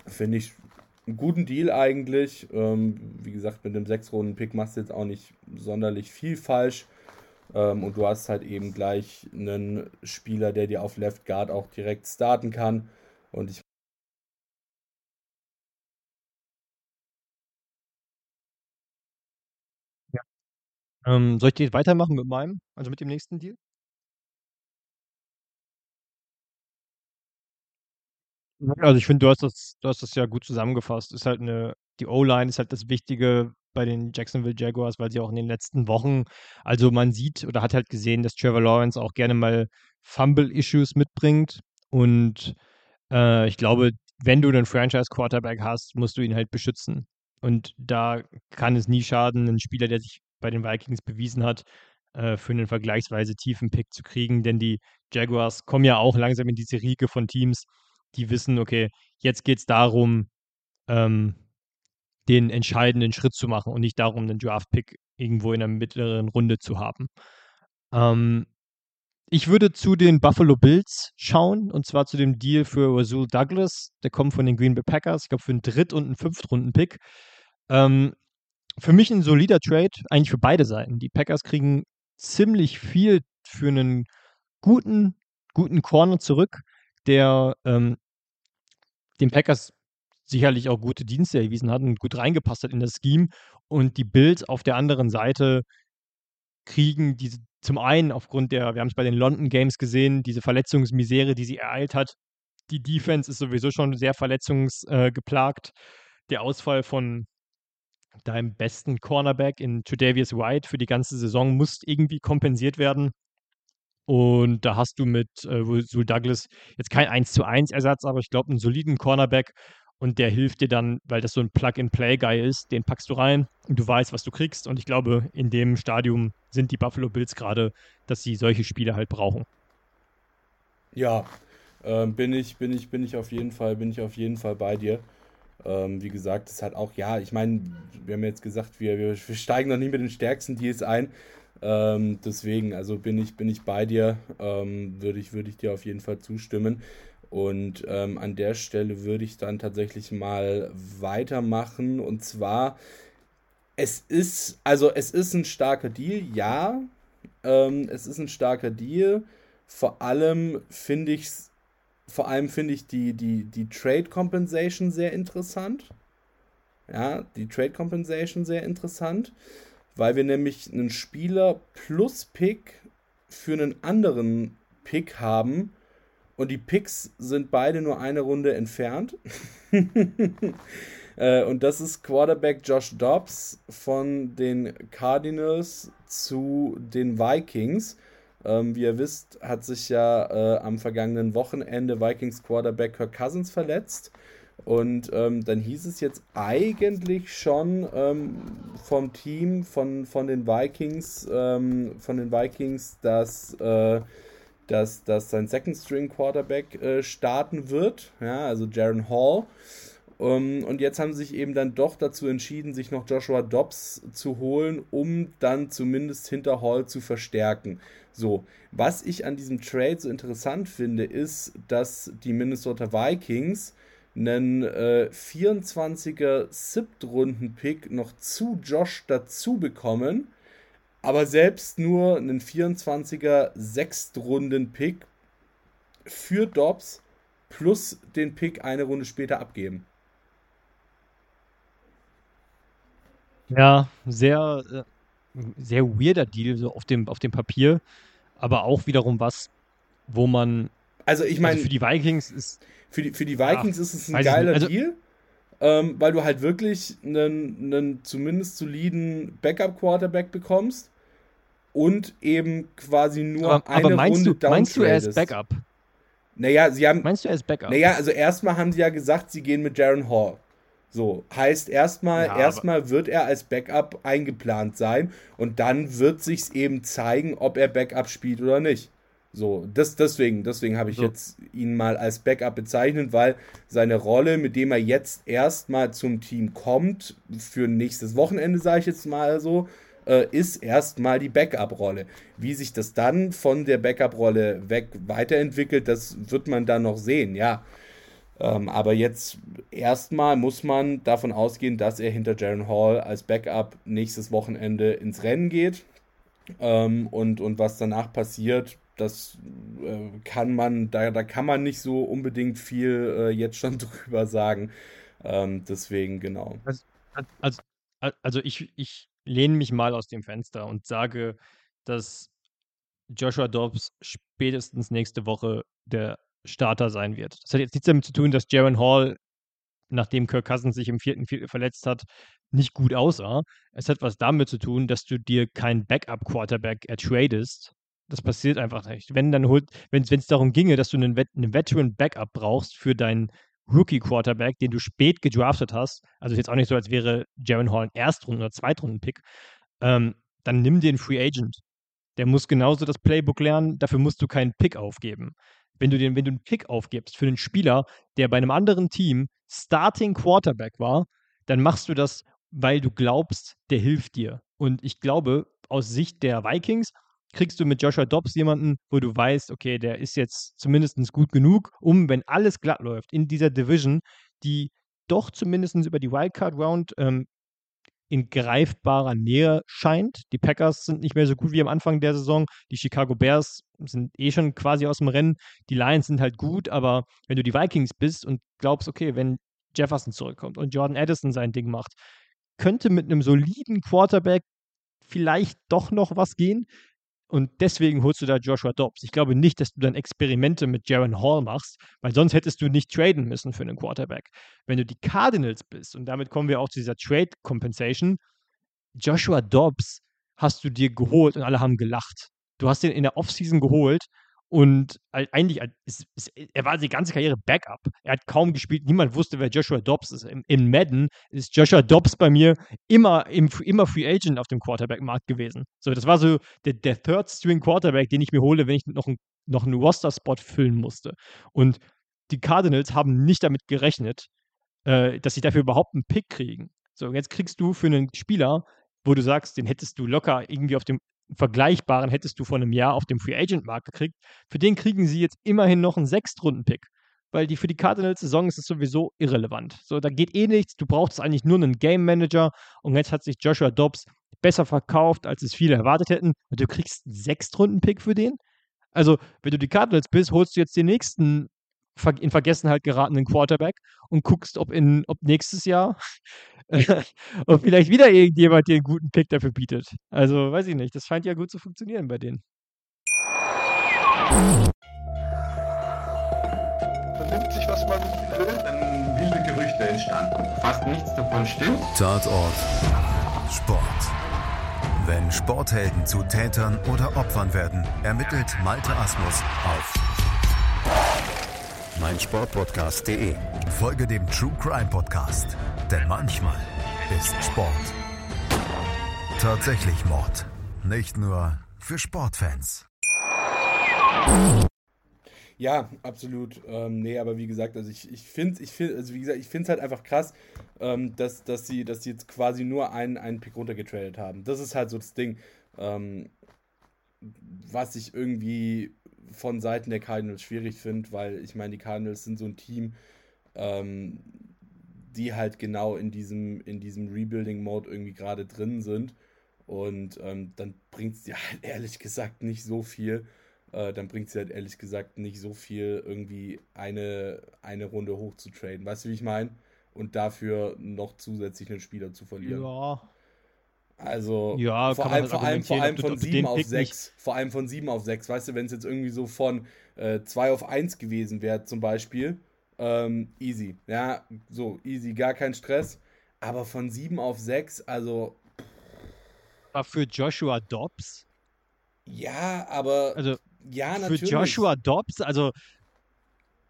finde ich einen guten Deal eigentlich. Ähm, wie gesagt, mit dem 6-Runden-Pick machst du jetzt auch nicht sonderlich viel falsch. Ähm, und du hast halt eben gleich einen Spieler, der dir auf Left Guard auch direkt starten kann. Und ich ja. Ähm, soll ich jetzt weitermachen mit meinem, also mit dem nächsten Deal? Also ich finde, du hast das, du hast das ja gut zusammengefasst. Ist halt eine, die O-Line ist halt das Wichtige bei den Jacksonville Jaguars, weil sie auch in den letzten Wochen, also man sieht oder hat halt gesehen, dass Trevor Lawrence auch gerne mal Fumble-Issues mitbringt. Und äh, ich glaube, wenn du einen Franchise-Quarterback hast, musst du ihn halt beschützen. Und da kann es nie schaden, einen Spieler, der sich bei den Vikings bewiesen hat, äh, für einen vergleichsweise tiefen Pick zu kriegen. Denn die Jaguars kommen ja auch langsam in diese Riege von Teams, die wissen, okay, jetzt geht es darum, ähm, den entscheidenden Schritt zu machen und nicht darum, einen Draft-Pick irgendwo in der mittleren Runde zu haben. Ähm, ich würde zu den Buffalo Bills schauen und zwar zu dem Deal für Rasul Douglas. Der kommt von den Green Bay Packers, ich glaube für einen Dritt- und einen Fünftrunden-Pick. Ähm, für mich ein solider Trade, eigentlich für beide Seiten. Die Packers kriegen ziemlich viel für einen guten, guten Corner zurück, der ähm, den Packers sicherlich auch gute Dienste erwiesen hat und gut reingepasst hat in das Scheme. Und die Bills auf der anderen Seite kriegen diese zum einen aufgrund der, wir haben es bei den London Games gesehen, diese Verletzungsmisere, die sie ereilt hat. Die Defense ist sowieso schon sehr verletzungsgeplagt. Äh, der Ausfall von deinem besten Cornerback in Tredavious White für die ganze Saison muss irgendwie kompensiert werden. Und da hast du mit äh, Douglas jetzt kein 1 zu 1 Ersatz, aber ich glaube einen soliden Cornerback und der hilft dir dann, weil das so ein Plug-and-Play-Guy ist, den packst du rein und du weißt, was du kriegst. Und ich glaube, in dem Stadium sind die Buffalo Bills gerade, dass sie solche Spiele halt brauchen. Ja, äh, bin ich, bin ich, bin ich auf jeden Fall, bin ich auf jeden Fall bei dir. Ähm, wie gesagt, es hat auch, ja, ich meine, wir haben jetzt gesagt, wir, wir, wir steigen noch nie mit den stärksten Deals ein. Ähm, deswegen, also bin ich, bin ich bei dir, ähm, würde ich, würd ich dir auf jeden Fall zustimmen. Und ähm, an der Stelle würde ich dann tatsächlich mal weitermachen. Und zwar, es ist, also es ist ein starker Deal, ja. Ähm, es ist ein starker Deal. Vor allem finde ich vor allem finde ich die, die, die Trade Compensation sehr interessant. Ja, die Trade Compensation sehr interessant weil wir nämlich einen Spieler plus Pick für einen anderen Pick haben und die Picks sind beide nur eine Runde entfernt. Äh, und das ist Quarterback Josh Dobbs von den Cardinals zu den Vikings. Ähm, wie ihr wisst, hat sich ja äh, am vergangenen Wochenende Vikings Quarterback Kirk Cousins verletzt. Und ähm, dann hieß es jetzt eigentlich schon ähm, vom Team von, von den Vikings, ähm, von den Vikings, dass, äh, dass, dass sein Second String Quarterback äh, starten wird, ja, also Jaron Hall. Ähm, und jetzt haben sie sich eben dann doch dazu entschieden, sich noch Joshua Dobbs zu holen, um dann zumindest hinter Hall zu verstärken. So, was ich an diesem Trade so interessant finde, ist, dass die Minnesota Vikings einen äh, 24er Siebtrunden-Pick noch zu Josh dazu bekommen, aber selbst nur einen 24er Sechstrunden-Pick für Dobbs plus den Pick eine Runde später abgeben. Ja, sehr, äh, sehr weirder Deal so auf dem, auf dem Papier, aber auch wiederum was, wo man. Also ich meine, also für die Vikings ist. Für die, für die Vikings ja, ist es ein geiler also, Deal, ähm, weil du halt wirklich einen, einen zumindest soliden Backup-Quarterback bekommst und eben quasi nur aber, eine aber meinst Runde du, Meinst du, er ist Backup? Naja, sie haben. Meinst du, er ist Backup? Naja, also erstmal haben sie ja gesagt, sie gehen mit Jaron Hall. So, heißt erstmal, ja, erstmal wird er als Backup eingeplant sein und dann wird sich's eben zeigen, ob er Backup spielt oder nicht. So, das, deswegen, deswegen habe ich so. jetzt ihn mal als Backup bezeichnet, weil seine Rolle, mit dem er jetzt erstmal zum Team kommt, für nächstes Wochenende, sage ich jetzt mal so, äh, ist erstmal die Backup-Rolle. Wie sich das dann von der Backup-Rolle weg weiterentwickelt, das wird man dann noch sehen, ja. Ähm, aber jetzt erstmal muss man davon ausgehen, dass er hinter Jaron Hall als Backup nächstes Wochenende ins Rennen geht. Ähm, und, und was danach passiert, das äh, kann man, da, da kann man nicht so unbedingt viel äh, jetzt schon drüber sagen. Ähm, deswegen, genau. Also, also, also ich, ich lehne mich mal aus dem Fenster und sage, dass Joshua Dobbs spätestens nächste Woche der Starter sein wird. Das hat jetzt nichts damit zu tun, dass Jaron Hall, nachdem Kirk Cousins sich im vierten Viertel verletzt hat, nicht gut aussah. Es hat was damit zu tun, dass du dir keinen Backup-Quarterback ertradest. Das passiert einfach nicht. Wenn dann holt, wenn es darum ginge, dass du einen, einen Veteran-Backup brauchst für deinen Rookie-Quarterback, den du spät gedraftet hast, also jetzt auch nicht so, als wäre Jaron Hall ein Erstrunden- oder Zweitrunden-Pick, ähm, dann nimm den Free Agent. Der muss genauso das Playbook lernen, dafür musst du keinen Pick aufgeben. Wenn du, den, wenn du einen Pick aufgibst für einen Spieler, der bei einem anderen Team Starting Quarterback war, dann machst du das, weil du glaubst, der hilft dir. Und ich glaube, aus Sicht der Vikings kriegst du mit Joshua Dobbs jemanden, wo du weißt, okay, der ist jetzt zumindest gut genug, um, wenn alles glatt läuft, in dieser Division, die doch zumindest über die Wildcard-Round ähm, in greifbarer Nähe scheint. Die Packers sind nicht mehr so gut wie am Anfang der Saison. Die Chicago Bears sind eh schon quasi aus dem Rennen. Die Lions sind halt gut, aber wenn du die Vikings bist und glaubst, okay, wenn Jefferson zurückkommt und Jordan Addison sein Ding macht, könnte mit einem soliden Quarterback vielleicht doch noch was gehen. Und deswegen holst du da Joshua Dobbs. Ich glaube nicht, dass du dann Experimente mit Jaron Hall machst, weil sonst hättest du nicht traden müssen für einen Quarterback. Wenn du die Cardinals bist, und damit kommen wir auch zu dieser Trade Compensation, Joshua Dobbs hast du dir geholt und alle haben gelacht. Du hast den in der Offseason geholt und eigentlich, ist, ist, er war die ganze Karriere Backup. Er hat kaum gespielt. Niemand wusste, wer Joshua Dobbs ist. Im, im Madden ist Joshua Dobbs bei mir immer, im, immer Free Agent auf dem Quarterback-Markt gewesen. So, das war so der, der Third-String-Quarterback, den ich mir hole, wenn ich noch, ein, noch einen Roster-Spot füllen musste. Und die Cardinals haben nicht damit gerechnet, äh, dass sie dafür überhaupt einen Pick kriegen. So, jetzt kriegst du für einen Spieler, wo du sagst, den hättest du locker irgendwie auf dem vergleichbaren hättest du vor einem Jahr auf dem Free Agent Markt gekriegt. Für den kriegen sie jetzt immerhin noch einen Sechstrunden-Pick. Weil die für die Cardinals-Saison ist es sowieso irrelevant. So, da geht eh nichts. Du brauchst eigentlich nur einen Game Manager. Und jetzt hat sich Joshua Dobbs besser verkauft, als es viele erwartet hätten. Und du kriegst einen Sechstrunden-Pick für den. Also, wenn du die Cardinals bist, holst du jetzt den nächsten in Vergessenheit geratenen Quarterback und guckst, ob, in, ob nächstes Jahr und vielleicht wieder irgendjemand dir einen guten Pick dafür bietet. Also, weiß ich nicht. Das scheint ja gut zu funktionieren bei denen. Man nimmt sich, was man will. Dann wilde Gerüchte entstanden. Fast nichts davon stimmt. Tatort. Sport. Wenn Sporthelden zu Tätern oder Opfern werden, ermittelt Malte Asmus auf meinsportpodcast.de. Folge dem True Crime Podcast, denn manchmal ist Sport tatsächlich Mord. Nicht nur für Sportfans. Ja, absolut. Ähm, nee, aber wie gesagt, also ich, ich finde ich find, also wie gesagt, ich finde es halt einfach krass, ähm, dass, dass, sie, dass sie jetzt quasi nur einen, einen Pick runtergetradet haben. Das ist halt so das Ding, ähm, was ich irgendwie von Seiten der Cardinals schwierig finde, weil ich meine, die Cardinals sind so ein Team, ähm, die halt genau in diesem, in diesem Rebuilding-Mode irgendwie gerade drin sind. Und ähm, dann bringt es dir halt ehrlich gesagt nicht so viel äh, dann bringt es halt ehrlich gesagt nicht so viel, irgendwie eine, eine Runde hoch zu traden. Weißt du, wie ich meine? Und dafür noch zusätzlich einen Spieler zu verlieren. Ja. Also ja, vor, allem, vor allem, vor allem von 7 auf 6. Vor allem von 7 auf 6. Weißt du, wenn es jetzt irgendwie so von 2 äh, auf 1 gewesen wäre, zum Beispiel, ähm, easy. Ja, so, easy, gar kein Stress. Aber von 7 auf 6, also. War für Joshua Dobbs? Ja, aber. Also, ja, natürlich. Für Joshua Dobbs, also.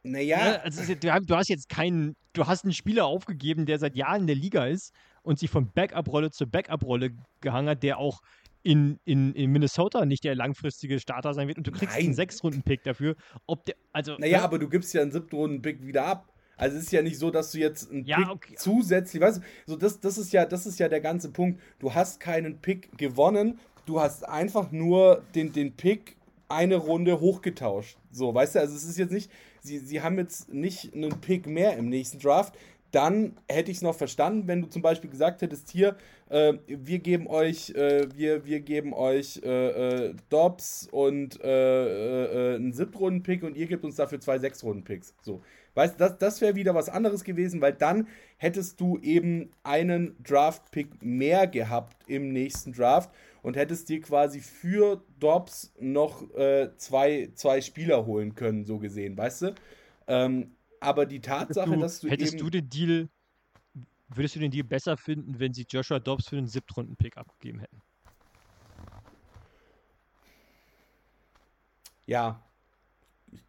Naja. Ne, also, du hast jetzt keinen. Du hast einen Spieler aufgegeben, der seit Jahren in der Liga ist und sich von Backup-Rolle zu Backup-Rolle gehangen hat, der auch in, in, in Minnesota nicht der langfristige Starter sein wird und du kriegst Nein. einen Sechs-Runden-Pick dafür. Ob der, also, naja, ne? aber du gibst ja einen Siebten-Runden-Pick wieder ab. Also es ist ja nicht so, dass du jetzt einen ja, Pick okay. zusätzlich, weißt du, so das, das ist ja, das ist ja der ganze Punkt. Du hast keinen Pick gewonnen, du hast einfach nur den, den Pick eine Runde hochgetauscht. So, weißt du, also es ist jetzt nicht, sie, sie haben jetzt nicht einen Pick mehr im nächsten Draft. Dann hätte ich es noch verstanden, wenn du zum Beispiel gesagt hättest, hier, äh, wir geben euch, äh, wir, wir geben euch äh, äh Dobbs und äh, äh, einen Siebtrunden-Pick und ihr gebt uns dafür zwei Sechstrunden-Picks. So. Weißt du, das, das wäre wieder was anderes gewesen, weil dann hättest du eben einen Draft-Pick mehr gehabt im nächsten Draft und hättest dir quasi für Dobbs noch zwei, zwei Spieler holen können, so gesehen, weißt du? Ähm, aber die Tatsache, du, dass du. Hättest du den Deal, würdest du den Deal besser finden, wenn sie Joshua Dobbs für den Siebtrunden-Pick abgegeben hätten? Ja.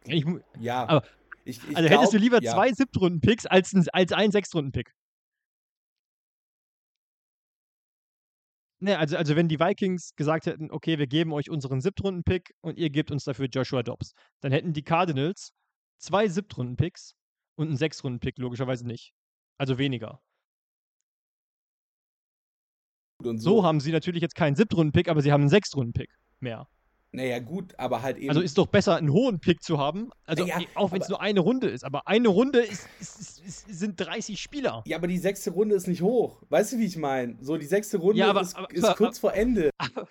Ich, ja. Aber, ich, ich also glaub, hättest du lieber ja. zwei Siebtrunden-Picks als, als einen Sechstrunden-Pick? Ne, also, also wenn die Vikings gesagt hätten, okay, wir geben euch unseren Siebtrunden-Pick und ihr gebt uns dafür Joshua Dobbs, dann hätten die Cardinals zwei Siebtrunden-Picks und einen Sechstrunden-Pick logischerweise nicht. Also weniger. Und so. so haben sie natürlich jetzt keinen Siebtrunden-Pick, aber sie haben einen Sechstrunden-Pick mehr. Naja, gut, aber halt eben. Also ist doch besser, einen hohen Pick zu haben. Also naja, auch wenn es nur eine Runde ist. Aber eine Runde ist, ist, ist, sind 30 Spieler. Ja, aber die sechste Runde ist nicht hoch. Weißt du, wie ich meine? So, die sechste Runde ja, aber, ist, aber, aber, kurz vor Ende.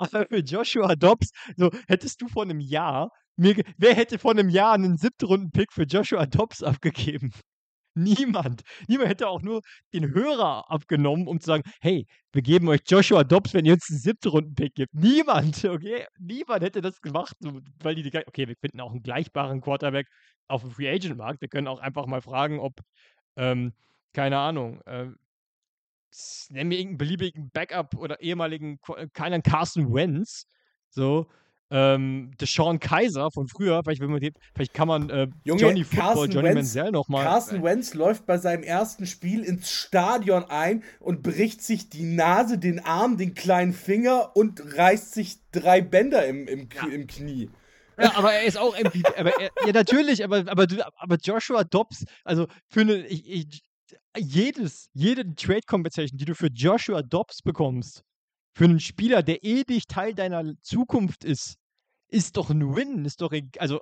Aber für Joshua Dobbs, so hättest du vor einem Jahr, mir, wer hätte vor einem Jahr einen siebten Runden-Pick für Joshua Dobbs abgegeben? Niemand. Niemand hätte auch nur den Hörer abgenommen, um zu sagen, hey, wir geben euch Joshua Dobbs, wenn ihr uns einen siebten Runden-Pick gibt. Niemand, okay? Niemand hätte das gemacht, weil die, okay, wir finden auch einen gleichbaren Quarterback auf dem Free Agent Markt. Wir können auch einfach mal fragen, ob, ähm, keine Ahnung, äh, nennen wir irgendeinen beliebigen Backup oder ehemaligen, äh, keinen Carson Wentz, so, ähm, Deshaun Kaiser von früher, vielleicht, wenn man die, vielleicht kann man äh, Junge, Johnny Football, Carson Johnny Wentz, Manziel nochmal. Carson Wentz läuft bei seinem ersten Spiel ins Stadion ein und bricht sich die Nase, den Arm, den kleinen Finger und reißt sich drei Bänder im, im, ja. im Knie. Ja, aber er ist auch MVP. aber er, ja, natürlich, aber, aber, aber Joshua Dobbs, also für eine, ich, ich, jedes, jede Trade Compensation, die du für Joshua Dobbs bekommst, für einen Spieler, der ewig Teil deiner Zukunft ist, ist doch ein Win. Ist doch, also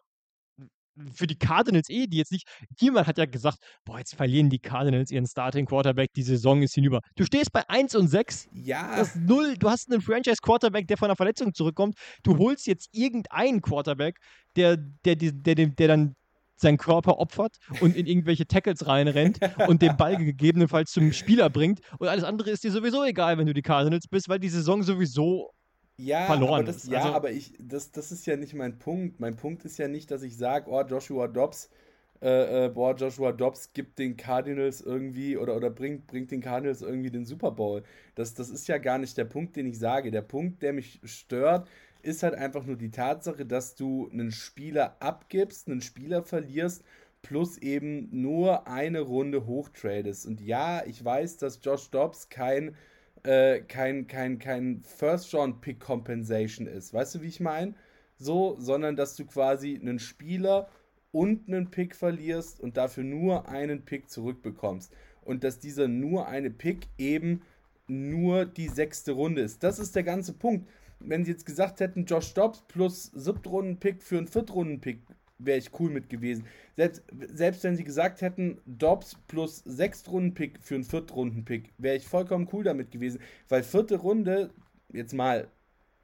für die Cardinals eh, die jetzt nicht, niemand hat ja gesagt, boah, jetzt verlieren die Cardinals ihren Starting Quarterback, die Saison ist hinüber. Du stehst bei 1 und 6. Ja. Das null, du hast einen Franchise Quarterback, der von einer Verletzung zurückkommt. Du holst jetzt irgendeinen Quarterback, der, der, der, der, der dann seinen Körper opfert und in irgendwelche Tackles reinrennt und den Ball gegebenenfalls zum Spieler bringt. Und alles andere ist dir sowieso egal, wenn du die Cardinals bist, weil die Saison sowieso ja, verloren aber das, ist. Ja, also, aber ich, das, das ist ja nicht mein Punkt. Mein Punkt ist ja nicht, dass ich sage, oh, Joshua Dobbs, äh, äh, boah, Joshua Dobbs gibt den Cardinals irgendwie oder, oder bringt, bringt den Cardinals irgendwie den Super Bowl. Das, das ist ja gar nicht der Punkt, den ich sage. Der Punkt, der mich stört, ist halt einfach nur die Tatsache, dass du einen Spieler abgibst, einen Spieler verlierst, plus eben nur eine Runde hochtradest. Und ja, ich weiß, dass Josh Dobbs kein, äh, kein, kein, kein First-Round-Pick-Compensation ist. Weißt du, wie ich meine? so, sondern dass du quasi einen Spieler und einen Pick verlierst und dafür nur einen Pick zurückbekommst. Und dass dieser nur eine Pick eben nur die sechste Runde ist. Das ist der ganze Punkt. Wenn sie jetzt gesagt hätten, Josh Dobbs plus Siebtrunden-Pick für einen Viertrunden-Pick, wäre ich cool mit gewesen. Selbst, selbst wenn sie gesagt hätten, Dobbs plus Sechstrunden-Pick für einen Viertrunden-Pick, wäre ich vollkommen cool damit gewesen. Weil vierte Runde, jetzt mal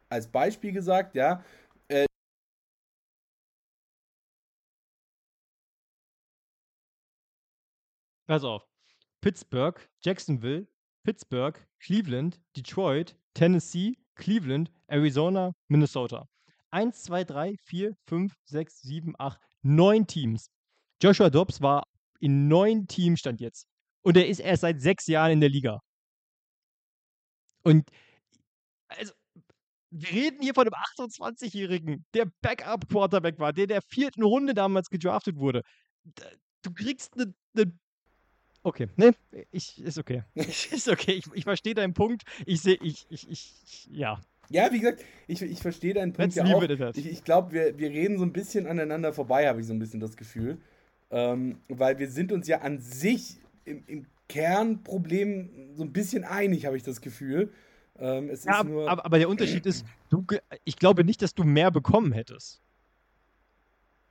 als Beispiel gesagt, ja, äh, Pass auf. Pittsburgh, Jacksonville, Pittsburgh, Cleveland, Detroit, Tennessee, Cleveland, Arizona, Minnesota. 1, 2, 3, 4, 5, 6, 7, 8, 9 Teams. Joshua Dobbs war in neun Teams stand jetzt. Und er ist erst seit sechs Jahren in der Liga. Und also, wir reden hier von einem 28-Jährigen, der Backup-Quarterback war, der der vierten Runde damals gedraftet wurde. Du kriegst eine. Ne okay, ne, ich, ist okay. ist okay, ich, ich verstehe deinen Punkt. Ich sehe, ich, ich, ich, ja. Ja, wie gesagt, ich, ich verstehe deinen Punkt ja auch. Ich, ich glaube, wir, wir reden so ein bisschen aneinander vorbei, habe ich so ein bisschen das Gefühl. Ähm, weil wir sind uns ja an sich im, im Kernproblem so ein bisschen einig, habe ich das Gefühl. Ähm, ja, aber, aber, der Unterschied ist, du, ich glaube nicht, dass du mehr bekommen hättest.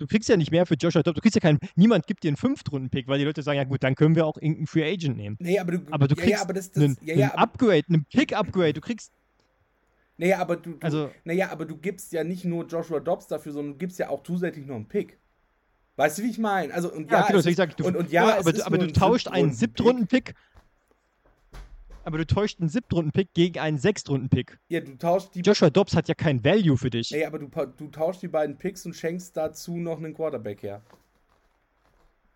Du kriegst ja nicht mehr für Joshua Dobbs. Du kriegst ja keinen. Niemand gibt dir einen Fünftrunden-Pick, weil die Leute sagen, ja gut, dann können wir auch irgendeinen Free Agent nehmen. Nee, aber du, aber du kriegst ja, ja, aber das, das, einen, ja, einen Upgrade, einen Pick-Upgrade. Du kriegst naja, aber du, du, also, naja, aber du gibst ja nicht nur Joshua Dobbs dafür, sondern du gibst ja auch zusätzlich noch einen Pick. Weißt du, wie ich meine? Also, und ja, ja, genau, ich sag, du, und, und ja, aber, aber du tauscht einen Siebtrunden-Pick. Aber du täuscht einen Siebtrunden-Pick gegen einen Sechstrunden-Pick. Ja, du tauschst die. Joshua Dobbs hat ja kein Value für dich. Nee, aber du, du tauschst die beiden Picks und schenkst dazu noch einen Quarterback her.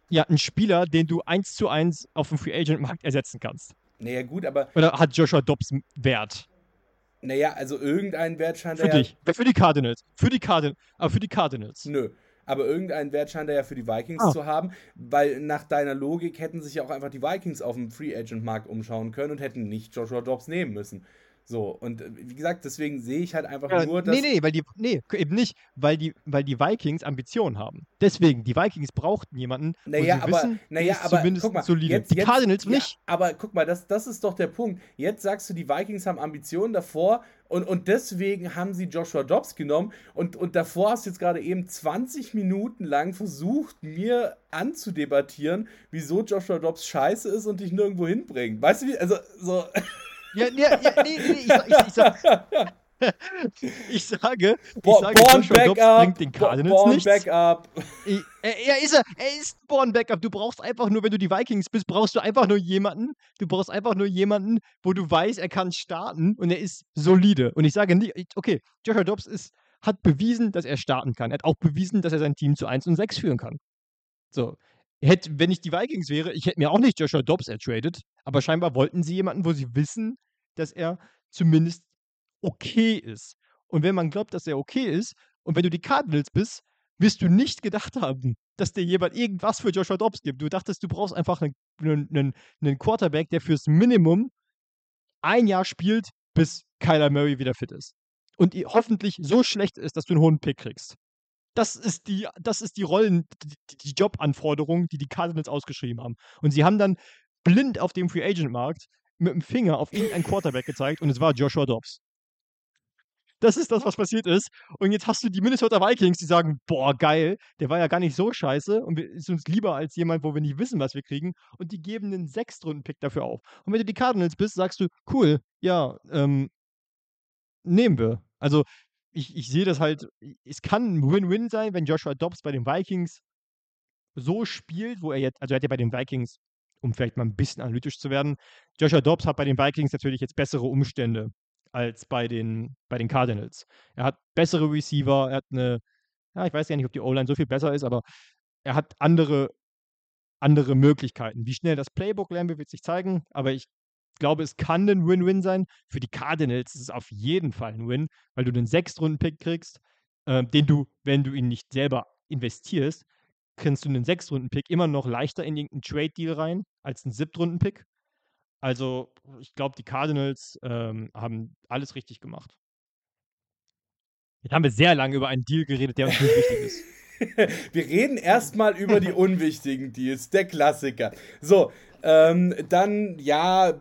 Ja, einen Spieler, den du eins zu eins auf dem Free Agent Markt ersetzen kannst. Naja, gut, aber. Oder hat Joshua Dobbs Wert? Naja, also irgendein Wert scheint Für dich. Ja, für die Cardinals. Für die Cardinals. Aber für die Cardinals. Nö. Aber irgendeinen Wert scheint er ja für die Vikings ah. zu haben, weil nach deiner Logik hätten sich ja auch einfach die Vikings auf dem Free Agent Markt umschauen können und hätten nicht Joshua Dobbs nehmen müssen. So, und äh, wie gesagt, deswegen sehe ich halt einfach ja, nur, dass. Nee, nee, weil die, nee, eben nicht, weil die, weil die Vikings Ambitionen haben. Deswegen, die Vikings brauchten jemanden, naja, aber, wissen, naja, aber zumindest mal, solide. Jetzt, die Cardinals ja, nicht. Aber guck mal, das, das ist doch der Punkt. Jetzt sagst du, die Vikings haben Ambitionen davor und, und deswegen haben sie Joshua Dobbs genommen und, und davor hast du jetzt gerade eben 20 Minuten lang versucht, mir anzudebattieren, wieso Joshua Dobbs scheiße ist und dich nirgendwo hinbringt. Weißt du wie? Also, so. Ja, ja, ja nee, nee, ich, ich, ich, sag, ich sage, ich sage Born Joshua Dobbs up, bringt den Cardinals Born nichts. Backup. Er, ist er, er ist ein Born Backup. Du brauchst einfach nur, wenn du die Vikings bist, brauchst du einfach nur jemanden, du brauchst einfach nur jemanden, wo du weißt, er kann starten und er ist solide. Und ich sage nicht, okay, Joshua Dobbs ist, hat bewiesen, dass er starten kann. Er hat auch bewiesen, dass er sein Team zu 1 und 6 führen kann. So, Hätt, wenn ich die Vikings wäre, ich hätte mir auch nicht Joshua Dobbs ertradet, aber scheinbar wollten sie jemanden, wo sie wissen, dass er zumindest okay ist. Und wenn man glaubt, dass er okay ist, und wenn du die Cardinals bist, wirst du nicht gedacht haben, dass dir jemand irgendwas für Joshua Dobbs gibt. Du dachtest, du brauchst einfach einen, einen, einen Quarterback, der fürs Minimum ein Jahr spielt, bis Kyler Murray wieder fit ist. Und hoffentlich so schlecht ist, dass du einen hohen Pick kriegst. Das ist die, das ist die Rollen, die, die Jobanforderung, die die Cardinals ausgeschrieben haben. Und sie haben dann blind auf dem Free Agent Markt mit dem Finger auf irgendeinen Quarterback gezeigt und es war Joshua Dobbs. Das ist das, was passiert ist. Und jetzt hast du die Minnesota Vikings, die sagen, boah, geil, der war ja gar nicht so scheiße und ist uns lieber als jemand, wo wir nicht wissen, was wir kriegen. Und die geben einen Sechstrunden-Pick dafür auf. Und wenn du die Cardinals bist, sagst du, cool, ja, ähm, nehmen wir. Also ich, ich sehe das halt, es kann ein Win-Win sein, wenn Joshua Dobbs bei den Vikings so spielt, wo er jetzt, also er hat ja bei den Vikings, um vielleicht mal ein bisschen analytisch zu werden, Joshua Dobbs hat bei den Vikings natürlich jetzt bessere Umstände als bei den, bei den Cardinals. Er hat bessere Receiver, er hat eine, ja, ich weiß ja nicht, ob die O-Line so viel besser ist, aber er hat andere, andere Möglichkeiten. Wie schnell das Playbook lernen wir, wird sich zeigen, aber ich glaube, es kann ein Win-Win sein. Für die Cardinals ist es auf jeden Fall ein Win, weil du einen Sechstrunden-Pick kriegst, äh, den du, wenn du ihn nicht selber investierst, kannst du einen Sechstrunden-Pick immer noch leichter in irgendeinen Trade-Deal rein als einen Siebtrunden-Pick. Also, ich glaube, die Cardinals ähm, haben alles richtig gemacht. Jetzt haben wir sehr lange über einen Deal geredet, der uns nicht wichtig ist. wir reden erstmal über die unwichtigen Deals, der Klassiker. So, ähm, dann, ja,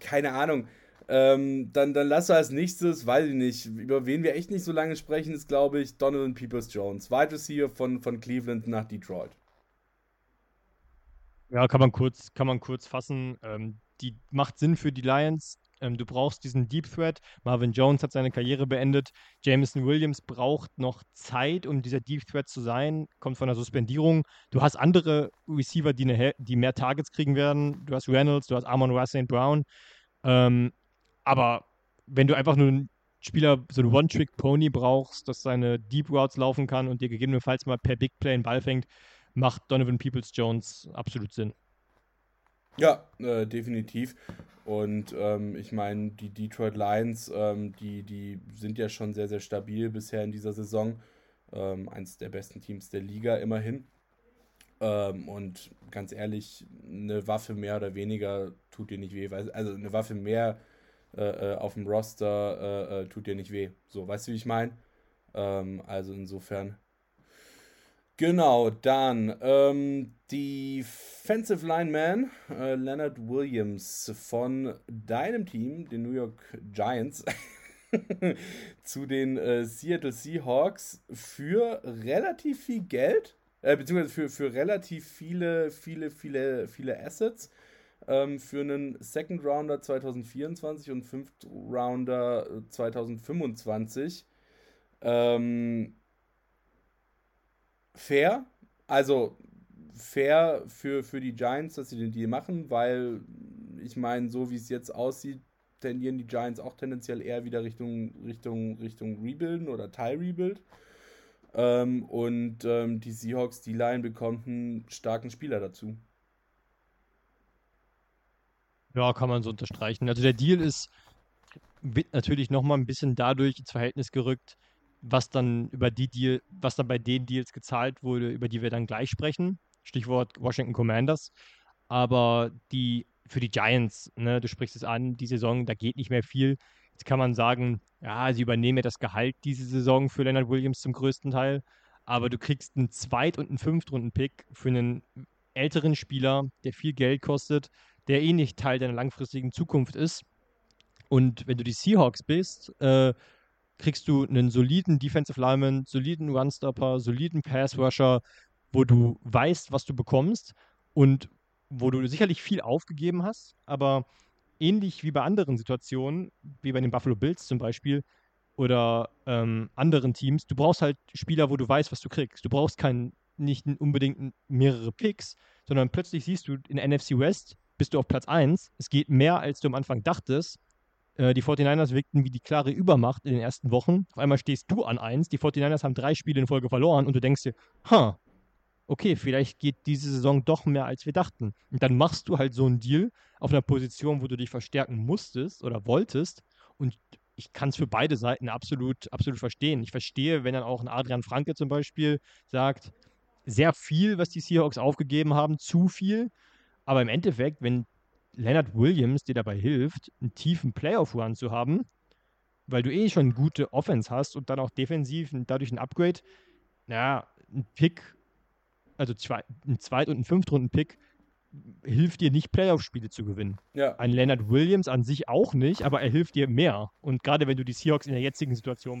keine Ahnung. Ähm, dann, dann lass als nächstes, weiß ich nicht, über wen wir echt nicht so lange sprechen, ist, glaube ich, Donovan Peoples Jones, Wide Receiver von, von Cleveland nach Detroit. Ja, kann man kurz, kann man kurz fassen. Ähm, die macht Sinn für die Lions. Ähm, du brauchst diesen Deep Threat. Marvin Jones hat seine Karriere beendet. Jameson Williams braucht noch Zeit, um dieser Deep Threat zu sein. Kommt von der Suspendierung. Du hast andere Receiver, die, eine, die mehr Targets kriegen werden. Du hast Reynolds, du hast Amon Ross St. Brown. Ähm, aber wenn du einfach nur einen Spieler, so ein One-Trick-Pony brauchst, das seine Deep Routes laufen kann und dir gegebenenfalls mal per Big Play einen Ball fängt, macht Donovan Peoples-Jones absolut Sinn. Ja, äh, definitiv. Und ähm, ich meine, die Detroit Lions, ähm, die, die sind ja schon sehr, sehr stabil bisher in dieser Saison. Ähm, eins der besten Teams der Liga immerhin. Ähm, und ganz ehrlich, eine Waffe mehr oder weniger tut dir nicht weh. Also eine Waffe mehr äh, äh, auf dem Roster äh, äh, tut dir nicht weh. So, weißt du, wie ich meine? Ähm, also insofern. Genau, dann ähm, Defensive Lineman äh, Leonard Williams von deinem Team, den New York Giants, zu den äh, Seattle Seahawks für relativ viel Geld, äh, beziehungsweise für, für relativ viele, viele, viele, viele Assets ähm, für einen Second Rounder 2024 und Fifth Rounder 2025. Ähm, fair, also fair für, für die Giants, dass sie den Deal machen, weil ich meine, so wie es jetzt aussieht, tendieren die Giants auch tendenziell eher wieder Richtung, Richtung, Richtung Rebuilden oder Teil-Rebuild. Ähm, und ähm, die Seahawks, die Line bekommt einen starken Spieler dazu. Ja, kann man so unterstreichen. Also der Deal ist wird natürlich nochmal ein bisschen dadurch ins Verhältnis gerückt, was dann über die Deal, was dann bei den Deals gezahlt wurde, über die wir dann gleich sprechen. Stichwort Washington Commanders. Aber die für die Giants, ne, du sprichst es an, die Saison, da geht nicht mehr viel. Jetzt kann man sagen, ja, sie übernehmen ja das Gehalt diese Saison für Leonard Williams zum größten Teil, aber du kriegst einen Zweit- und einen Fünftrunden-Pick für einen älteren Spieler, der viel Geld kostet, der eh nicht Teil deiner langfristigen Zukunft ist. Und wenn du die Seahawks bist, äh, kriegst du einen soliden Defensive Lineman, soliden Runstopper, soliden Pass Rusher, wo du weißt, was du bekommst und wo du sicherlich viel aufgegeben hast, aber ähnlich wie bei anderen Situationen, wie bei den Buffalo Bills zum Beispiel oder ähm, anderen Teams, du brauchst halt Spieler, wo du weißt, was du kriegst. Du brauchst keinen, nicht unbedingt mehrere Picks, sondern plötzlich siehst du in NFC West, bist du auf Platz 1. Es geht mehr, als du am Anfang dachtest. Äh, die 49ers wirkten wie die klare Übermacht in den ersten Wochen. Auf einmal stehst du an 1. Die 49ers haben drei Spiele in Folge verloren und du denkst dir, ha, okay, vielleicht geht diese Saison doch mehr, als wir dachten. Und dann machst du halt so einen Deal auf einer Position, wo du dich verstärken musstest oder wolltest. Und ich kann es für beide Seiten absolut, absolut verstehen. Ich verstehe, wenn dann auch ein Adrian Franke zum Beispiel sagt, sehr viel, was die Seahawks aufgegeben haben, zu viel. Aber im Endeffekt, wenn Leonard Williams dir dabei hilft, einen tiefen Playoff-Run zu haben, weil du eh schon gute Offense hast und dann auch defensiv und dadurch ein Upgrade, naja, ein Pick, also zwei, ein Zweit- und ein Fünftrunden-Pick, hilft dir nicht, Playoff-Spiele zu gewinnen. Ja. Ein Leonard Williams an sich auch nicht, aber er hilft dir mehr. Und gerade wenn du die Seahawks in der jetzigen Situation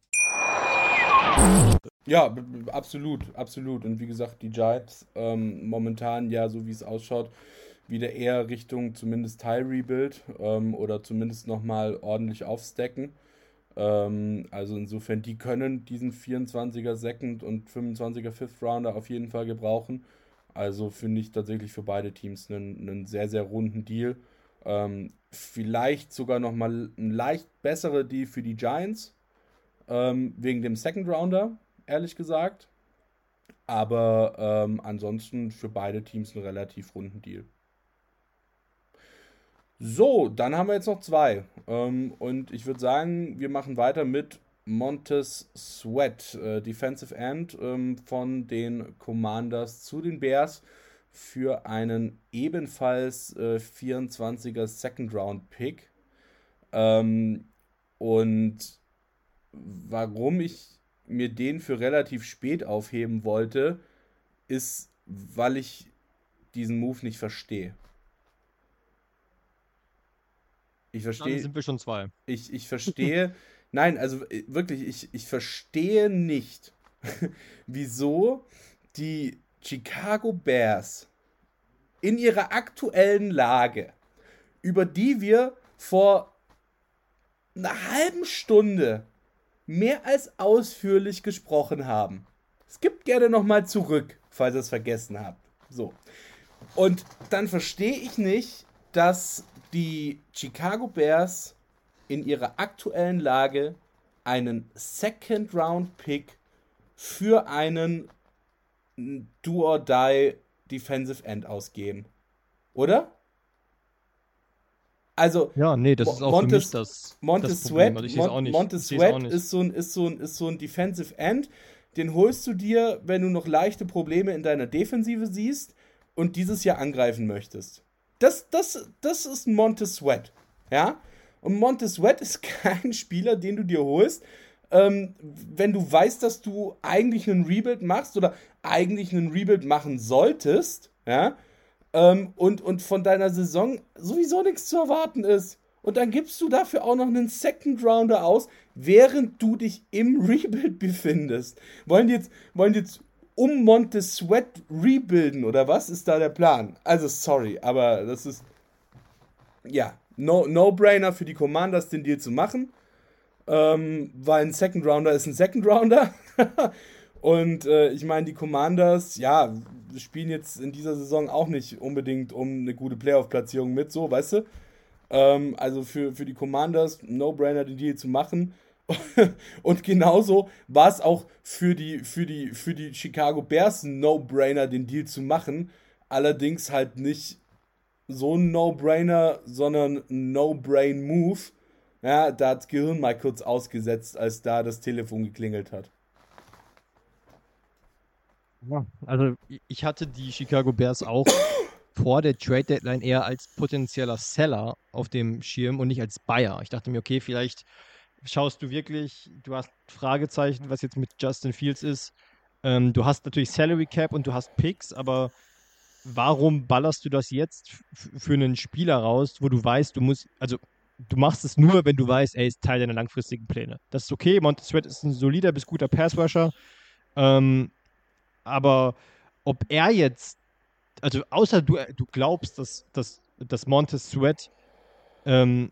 Ja, absolut, absolut. Und wie gesagt, die Giants ähm, momentan ja, so wie es ausschaut, wieder eher Richtung zumindest Teil-Rebuild ähm, oder zumindest nochmal ordentlich aufstacken. Ähm, also insofern, die können diesen 24er Second und 25er Fifth Rounder auf jeden Fall gebrauchen. Also finde ich tatsächlich für beide Teams einen, einen sehr, sehr runden Deal. Ähm, vielleicht sogar nochmal ein leicht besserer Deal für die Giants ähm, wegen dem Second Rounder, ehrlich gesagt. Aber ähm, ansonsten für beide Teams ein relativ runden Deal. So, dann haben wir jetzt noch zwei. Ähm, und ich würde sagen, wir machen weiter mit Montez Sweat, äh, Defensive End ähm, von den Commanders zu den Bears für einen ebenfalls äh, 24er Second Round Pick. Ähm, und warum ich mir den für relativ spät aufheben wollte, ist, weil ich diesen Move nicht verstehe. Ich verstehe. Dann sind wir schon zwei. Ich, ich verstehe. nein, also äh, wirklich, ich, ich verstehe nicht, wieso die Chicago Bears in ihrer aktuellen Lage, über die wir vor einer halben Stunde mehr als ausführlich gesprochen haben. Skippt gerne nochmal zurück, falls ihr es vergessen habt. So. Und dann verstehe ich nicht, dass die Chicago Bears in ihrer aktuellen Lage einen Second Round Pick für einen Do or Die Defensive End ausgeben. Oder? Also, ja, nee, das ist auch Montes, für mich das, Montez das Sweat, also Mon Montez Sweat ist so, ein, ist, so ein, ist so ein Defensive End. Den holst du dir, wenn du noch leichte Probleme in deiner Defensive siehst und dieses Jahr angreifen möchtest. Das, das, das ist Montez Sweat. Ja? Und Montez Sweat ist kein Spieler, den du dir holst, ähm, wenn du weißt, dass du eigentlich einen Rebuild machst oder eigentlich einen Rebuild machen solltest, ja, ähm, und, und von deiner Saison sowieso nichts zu erwarten ist. Und dann gibst du dafür auch noch einen Second Rounder aus, während du dich im Rebuild befindest. Wollen die jetzt, wollen die jetzt um Monte Sweat rebuilden oder was ist da der Plan? Also sorry, aber das ist ja No-Brainer no für die Commanders, den Deal zu machen. Ähm, weil ein Second Rounder ist ein Second Rounder. Und äh, ich meine, die Commanders, ja, spielen jetzt in dieser Saison auch nicht unbedingt um eine gute Playoff-Platzierung mit, so, weißt du? Ähm, also für, für die Commanders, No-Brainer, den Deal zu machen. Und genauso war es auch für die, für, die, für die Chicago Bears ein No-Brainer, den Deal zu machen. Allerdings halt nicht so ein No-Brainer, sondern ein No-Brain-Move. Ja, da hat das Gehirn mal kurz ausgesetzt, als da das Telefon geklingelt hat. Ja, also ich hatte die Chicago Bears auch vor der Trade Deadline eher als potenzieller Seller auf dem Schirm und nicht als Buyer. Ich dachte mir, okay, vielleicht schaust du wirklich, du hast Fragezeichen, was jetzt mit Justin Fields ist. Ähm, du hast natürlich Salary Cap und du hast Picks, aber warum ballerst du das jetzt für einen Spieler raus, wo du weißt, du musst, also du machst es nur, wenn du weißt, er ist Teil deiner langfristigen Pläne. Das ist okay. Montez ist ein solider bis guter Passrusher. Ähm, aber ob er jetzt, also außer du, du glaubst, dass, dass, dass Montez Sweat ähm,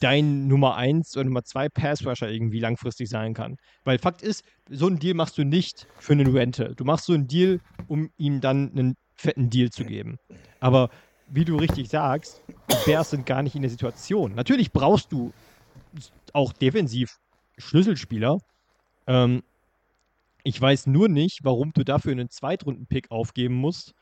dein Nummer 1 oder Nummer 2 Passrusher irgendwie langfristig sein kann. Weil Fakt ist, so einen Deal machst du nicht für einen Rental. Du machst so einen Deal, um ihm dann einen fetten Deal zu geben. Aber wie du richtig sagst, die Bears sind gar nicht in der Situation. Natürlich brauchst du auch defensiv Schlüsselspieler. Ähm, ich weiß nur nicht, warum du dafür einen Zweitrunden-Pick aufgeben musst,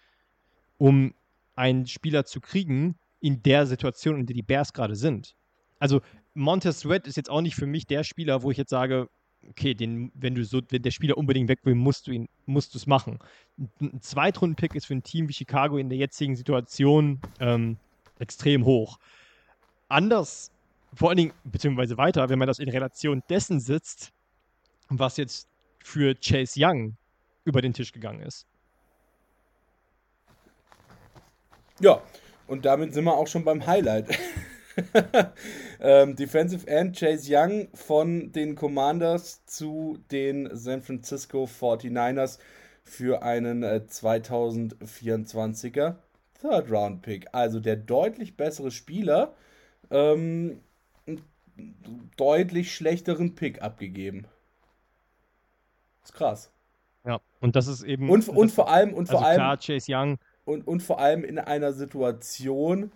um einen Spieler zu kriegen in der Situation, in der die Bears gerade sind. Also Montez Sweat ist jetzt auch nicht für mich der Spieler, wo ich jetzt sage, okay, den, wenn du so, wenn der Spieler unbedingt weg will, musst du ihn, musst du es machen. Ein Zweitrunden-Pick ist für ein Team wie Chicago in der jetzigen Situation ähm, extrem hoch. Anders, vor allen Dingen, beziehungsweise weiter, wenn man das in Relation dessen sitzt, was jetzt für Chase Young über den Tisch gegangen ist. Ja, und damit sind wir auch schon beim Highlight. ähm, Defensive End Chase Young von den Commanders zu den San Francisco 49ers für einen äh, 2024er Third Round Pick. Also der deutlich bessere Spieler, ähm, deutlich schlechteren Pick abgegeben. Ist krass. Ja, und das ist eben. Und, und vor allem, und also vor allem. Klar, Chase Young. Und, und vor allem in einer Situation,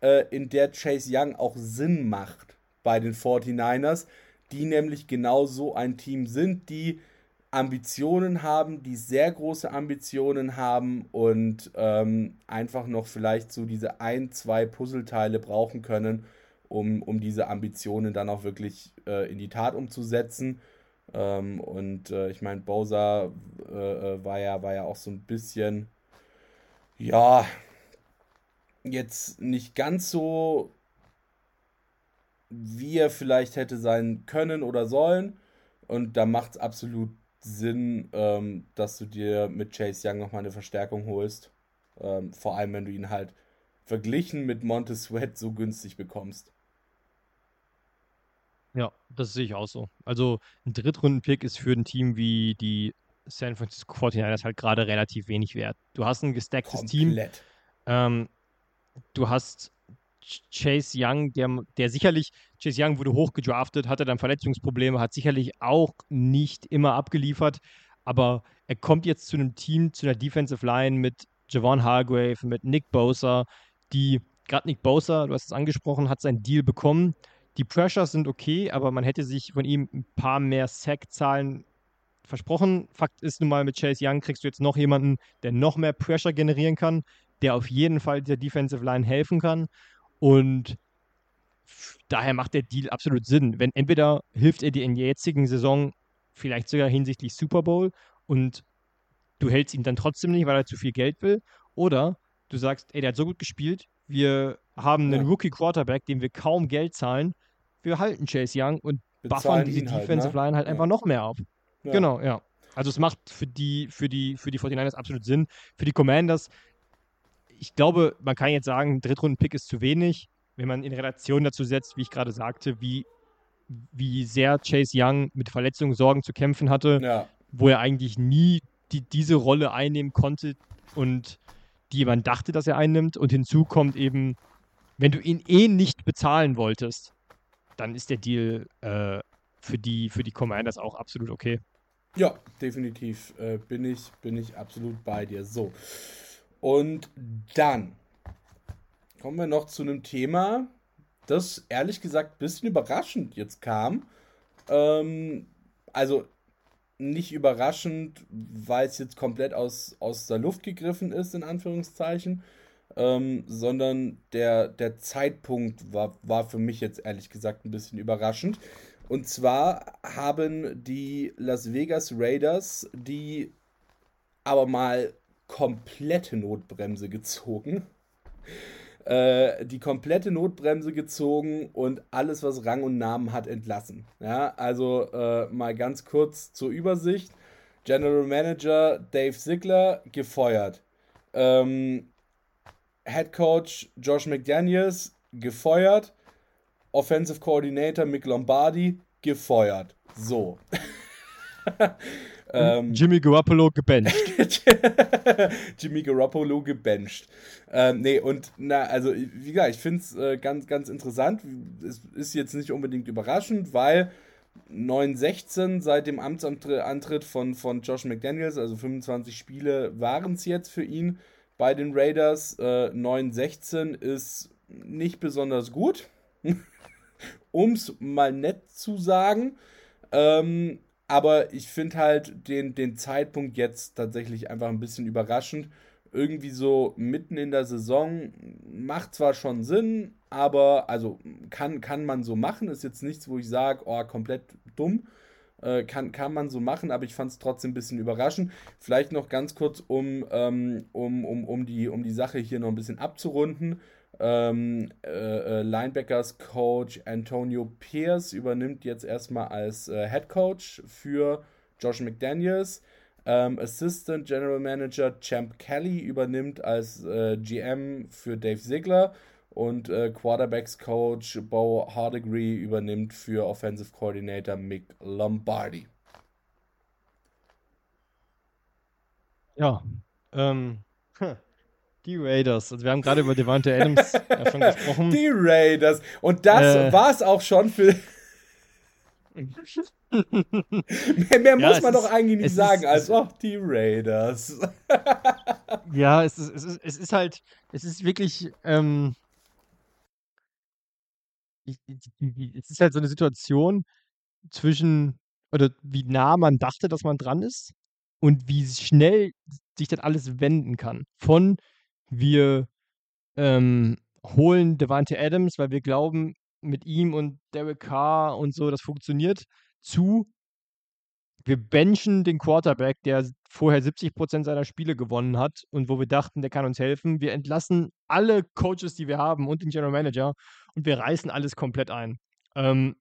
äh, in der Chase Young auch Sinn macht bei den 49ers. die nämlich genau so ein Team sind, die Ambitionen haben, die sehr große Ambitionen haben und ähm, einfach noch vielleicht so diese ein, zwei Puzzleteile brauchen können, um, um diese Ambitionen dann auch wirklich äh, in die Tat umzusetzen. Ähm, und äh, ich meine, Bowser äh, äh, war, ja, war ja auch so ein bisschen, ja, jetzt nicht ganz so, wie er vielleicht hätte sein können oder sollen. Und da macht es absolut Sinn, ähm, dass du dir mit Chase Young nochmal eine Verstärkung holst. Ähm, vor allem, wenn du ihn halt verglichen mit Montez Sweat so günstig bekommst. Ja, das sehe ich auch so. Also ein Drittrunden-Pick ist für ein Team wie die San Francisco 49ers halt gerade relativ wenig wert. Du hast ein gestacktes Team. Ähm, du hast Chase Young, der, der sicherlich, Chase Young wurde hoch gedraftet, hatte dann Verletzungsprobleme, hat sicherlich auch nicht immer abgeliefert, aber er kommt jetzt zu einem Team, zu einer Defensive Line mit Javon Hargrave, mit Nick Bosa, die, gerade Nick Bosa, du hast es angesprochen, hat seinen Deal bekommen. Die Pressures sind okay, aber man hätte sich von ihm ein paar mehr Sack-Zahlen versprochen. Fakt ist nun mal, mit Chase Young kriegst du jetzt noch jemanden, der noch mehr Pressure generieren kann, der auf jeden Fall der Defensive Line helfen kann. Und daher macht der Deal absolut Sinn. Wenn entweder hilft er dir in der jetzigen Saison vielleicht sogar hinsichtlich Super Bowl und du hältst ihn dann trotzdem nicht, weil er zu viel Geld will, oder du sagst, ey, der hat so gut gespielt, wir haben einen. Rookie Quarterback, dem wir kaum Geld zahlen, wir halten Chase Young und buffern diese Defensive halt, ne? Line halt ja. einfach noch mehr auf. Ja. Genau, ja. Also es macht für die, für die, für die 49ers absolut Sinn. Für die Commanders ich glaube, man kann jetzt sagen, Drittrunden-Pick ist zu wenig, wenn man in Relation dazu setzt, wie ich gerade sagte, wie, wie sehr Chase Young mit Verletzungen, Sorgen zu kämpfen hatte, ja. wo er eigentlich nie die, diese Rolle einnehmen konnte und die man dachte, dass er einnimmt. Und hinzu kommt eben, wenn du ihn eh nicht bezahlen wolltest, dann ist der Deal äh, für, die, für die Commanders auch absolut okay. Ja, definitiv äh, bin, ich, bin ich absolut bei dir. So. Und dann kommen wir noch zu einem Thema, das ehrlich gesagt ein bisschen überraschend jetzt kam. Ähm, also nicht überraschend, weil es jetzt komplett aus, aus der Luft gegriffen ist, in Anführungszeichen, ähm, sondern der, der Zeitpunkt war, war für mich jetzt ehrlich gesagt ein bisschen überraschend. Und zwar haben die Las Vegas Raiders die aber mal komplette Notbremse gezogen. Äh, die komplette Notbremse gezogen und alles, was Rang und Namen hat, entlassen. Ja, also äh, mal ganz kurz zur Übersicht. General Manager Dave Ziegler gefeuert. Ähm, Head Coach Josh McDaniels gefeuert. Offensive Coordinator Mick Lombardi gefeuert. So. Ähm, Jimmy Garoppolo gebencht. Jimmy Garoppolo gebencht. Ähm, nee, und na, also, wie gesagt, ich finde es äh, ganz, ganz interessant. Es ist jetzt nicht unbedingt überraschend, weil 9-16 seit dem Amtsantritt von, von Josh McDaniels, also 25 Spiele waren es jetzt für ihn bei den Raiders. Äh, 9-16 ist nicht besonders gut, um es mal nett zu sagen. Ähm, aber ich finde halt den, den Zeitpunkt jetzt tatsächlich einfach ein bisschen überraschend. Irgendwie so mitten in der Saison macht zwar schon Sinn, aber also kann, kann man so machen. Ist jetzt nichts, wo ich sage, oh, komplett dumm. Äh, kann, kann man so machen, aber ich fand es trotzdem ein bisschen überraschend. Vielleicht noch ganz kurz, um, ähm, um, um, um, die, um die Sache hier noch ein bisschen abzurunden. Ähm, äh, äh, Linebackers Coach Antonio Pierce übernimmt jetzt erstmal als äh, Head Coach für Josh McDaniels. Ähm, Assistant General Manager Champ Kelly übernimmt als äh, GM für Dave Ziegler und äh, Quarterbacks Coach Bo Hardegree übernimmt für Offensive Coordinator Mick Lombardi. Ja, ähm, die Raiders. Also wir haben gerade über Devante Adams ja schon gesprochen. Die Raiders. Und das äh, war es auch schon für. mehr, mehr ja, muss man ist, doch eigentlich nicht sagen ist, als oh, die Raiders. ja, es ist, es, ist, es ist halt, es ist wirklich, ähm, es ist halt so eine Situation, zwischen, oder wie nah man dachte, dass man dran ist und wie schnell sich das alles wenden kann. Von wir ähm, holen Devante Adams, weil wir glauben, mit ihm und Derek Carr und so, das funktioniert, zu wir benchen den Quarterback, der vorher 70% seiner Spiele gewonnen hat und wo wir dachten, der kann uns helfen. Wir entlassen alle Coaches, die wir haben und den General Manager und wir reißen alles komplett ein. Ähm,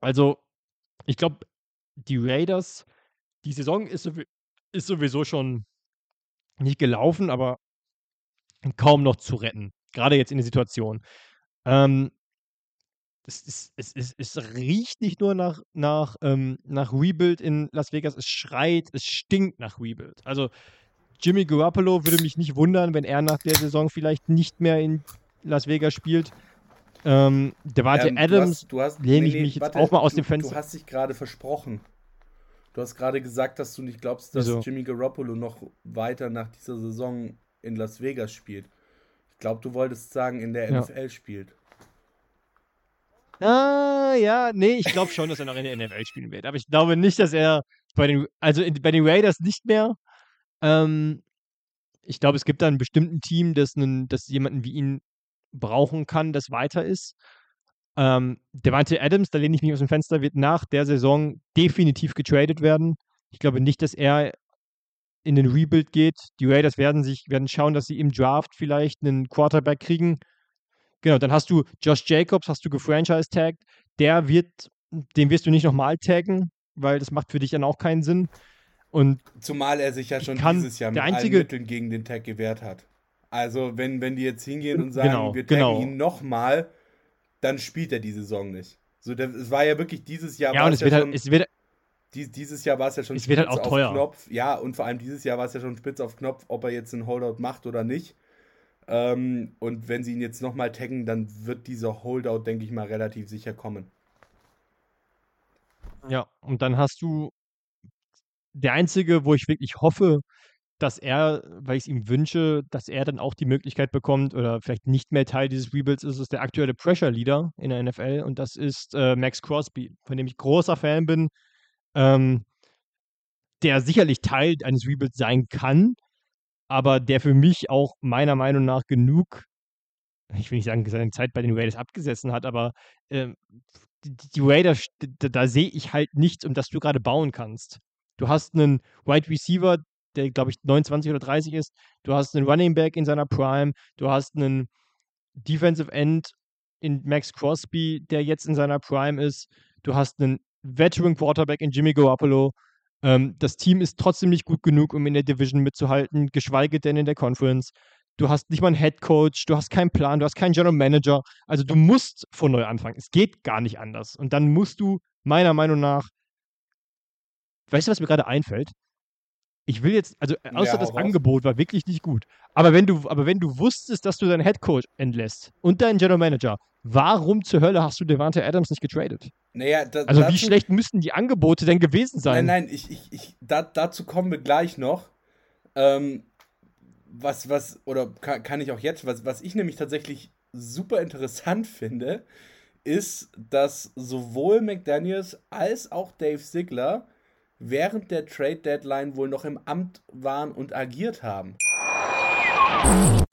also, ich glaube, die Raiders, die Saison ist, ist sowieso schon nicht gelaufen, aber kaum noch zu retten. Gerade jetzt in der Situation. Ähm, es, ist, es, ist, es riecht nicht nur nach, nach, ähm, nach Rebuild in Las Vegas, es schreit, es stinkt nach Rebuild. Also Jimmy Garoppolo würde mich nicht wundern, wenn er nach der Saison vielleicht nicht mehr in Las Vegas spielt. Ähm, Devante ähm, Adams, du hast, lehne nee, ich mich warte, jetzt auch mal aus du, dem Fenster. Du hast dich gerade versprochen. Du hast gerade gesagt, dass du nicht glaubst, dass Wieso? Jimmy Garoppolo noch weiter nach dieser Saison in Las Vegas spielt. Ich glaube, du wolltest sagen, in der ja. NFL spielt. Ah, ja, nee, ich glaube schon, dass er noch in der NFL spielen wird. Aber ich glaube nicht, dass er bei den, also in, bei den Raiders nicht mehr. Ähm, ich glaube, es gibt da einen bestimmten Team, das, einen, das jemanden wie ihn brauchen kann, das weiter ist. Ähm, Devante Adams, da lehne ich mich aus dem Fenster, wird nach der Saison definitiv getradet werden. Ich glaube nicht, dass er in den Rebuild geht. Die Raiders werden sich, werden schauen, dass sie im Draft vielleicht einen Quarterback kriegen, Genau, dann hast du Josh Jacobs, hast du gefranchise-tagged. Der wird, den wirst du nicht nochmal taggen, weil das macht für dich dann auch keinen Sinn. Und Zumal er sich ja schon dieses Jahr mit einzige, allen Mitteln gegen den Tag gewehrt hat. Also, wenn, wenn die jetzt hingehen und sagen, genau, wir taggen genau. ihn nochmal, dann spielt er die Saison nicht. So, der, es war ja wirklich dieses Jahr. Ja, und es, wird ja halt, schon, es wird dies, dieses Jahr war es ja schon es wird halt auch teuer. Knopf. Ja, und vor allem dieses Jahr war es ja schon spitz auf Knopf, ob er jetzt einen Holdout macht oder nicht. Ähm, und wenn sie ihn jetzt nochmal taggen, dann wird dieser Holdout, denke ich mal, relativ sicher kommen. Ja, und dann hast du der einzige, wo ich wirklich hoffe, dass er, weil ich es ihm wünsche, dass er dann auch die Möglichkeit bekommt oder vielleicht nicht mehr Teil dieses Rebuilds ist, ist der aktuelle Pressure Leader in der NFL und das ist äh, Max Crosby, von dem ich großer Fan bin, ähm, der sicherlich Teil eines Rebuilds sein kann, aber der für mich auch meiner Meinung nach genug, ich will nicht sagen, seine Zeit bei den Raiders abgesessen hat, aber äh, die, die, Raiders, da, da sehe ich halt nichts, um das du gerade bauen kannst. Du hast einen Wide Receiver, der, glaube ich, 29 oder 30 ist. Du hast einen Running Back in seiner Prime. Du hast einen Defensive End in Max Crosby, der jetzt in seiner Prime ist. Du hast einen Veteran Quarterback in Jimmy Garoppolo. Ähm, das Team ist trotzdem nicht gut genug, um in der Division mitzuhalten, geschweige denn in der Conference. Du hast nicht mal einen Head Coach, du hast keinen Plan, du hast keinen General Manager. Also du musst von neu anfangen. Es geht gar nicht anders. Und dann musst du meiner Meinung nach, weißt du, was mir gerade einfällt? Ich will jetzt, also außer ja, das. Angebot war wirklich nicht gut. Aber wenn du, aber wenn du wusstest, dass du deinen Head Coach entlässt und deinen General Manager, warum zur Hölle hast du Devante Adams nicht getradet? Naja, da, also dazu, wie schlecht müssten die Angebote denn gewesen sein? Nein, nein, ich, ich, ich, da, dazu kommen wir gleich noch. Ähm, was, was, oder kann, kann ich auch jetzt, was, was ich nämlich tatsächlich super interessant finde, ist, dass sowohl McDaniels als auch Dave Ziegler während der Trade Deadline wohl noch im Amt waren und agiert haben.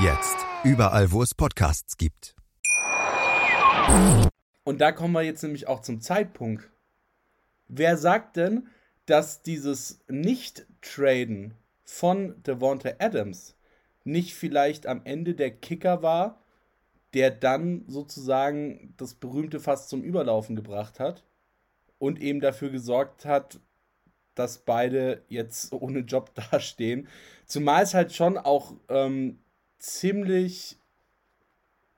Jetzt überall, wo es Podcasts gibt. Und da kommen wir jetzt nämlich auch zum Zeitpunkt. Wer sagt denn, dass dieses Nicht-Traden von Devonta Adams nicht vielleicht am Ende der Kicker war, der dann sozusagen das berühmte Fass zum Überlaufen gebracht hat und eben dafür gesorgt hat, dass beide jetzt ohne Job dastehen. Zumal es halt schon auch ähm, ziemlich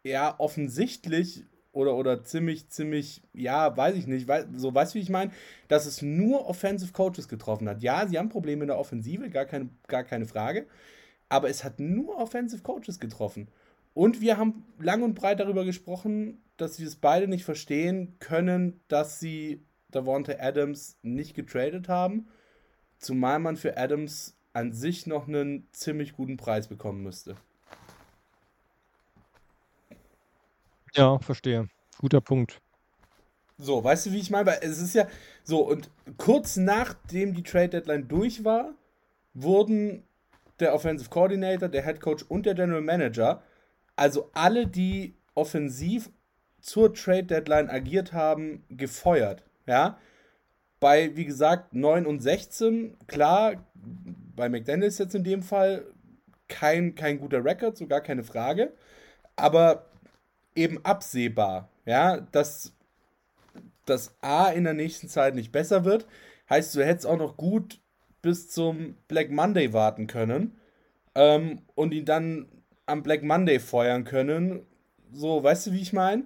ja, offensichtlich oder, oder ziemlich, ziemlich, ja, weiß ich nicht, weiß, so weißt du, wie ich meine, dass es nur Offensive Coaches getroffen hat. Ja, sie haben Probleme in der Offensive, gar keine, gar keine Frage, aber es hat nur Offensive Coaches getroffen. Und wir haben lang und breit darüber gesprochen, dass wir es beide nicht verstehen können, dass sie Davante Adams nicht getradet haben, zumal man für Adams an sich noch einen ziemlich guten Preis bekommen müsste. Ja, verstehe. Guter Punkt. So, weißt du, wie ich meine? Weil es ist ja so, und kurz nachdem die Trade Deadline durch war, wurden der Offensive Coordinator, der Head Coach und der General Manager, also alle, die offensiv zur Trade Deadline agiert haben, gefeuert. Ja, bei, wie gesagt, 9 und 16, klar, bei McDaniels jetzt in dem Fall kein, kein guter Rekord, so gar keine Frage, aber eben absehbar, ja, dass das A in der nächsten Zeit nicht besser wird, heißt, du hättest auch noch gut bis zum Black Monday warten können ähm, und ihn dann am Black Monday feuern können. So, weißt du, wie ich meine?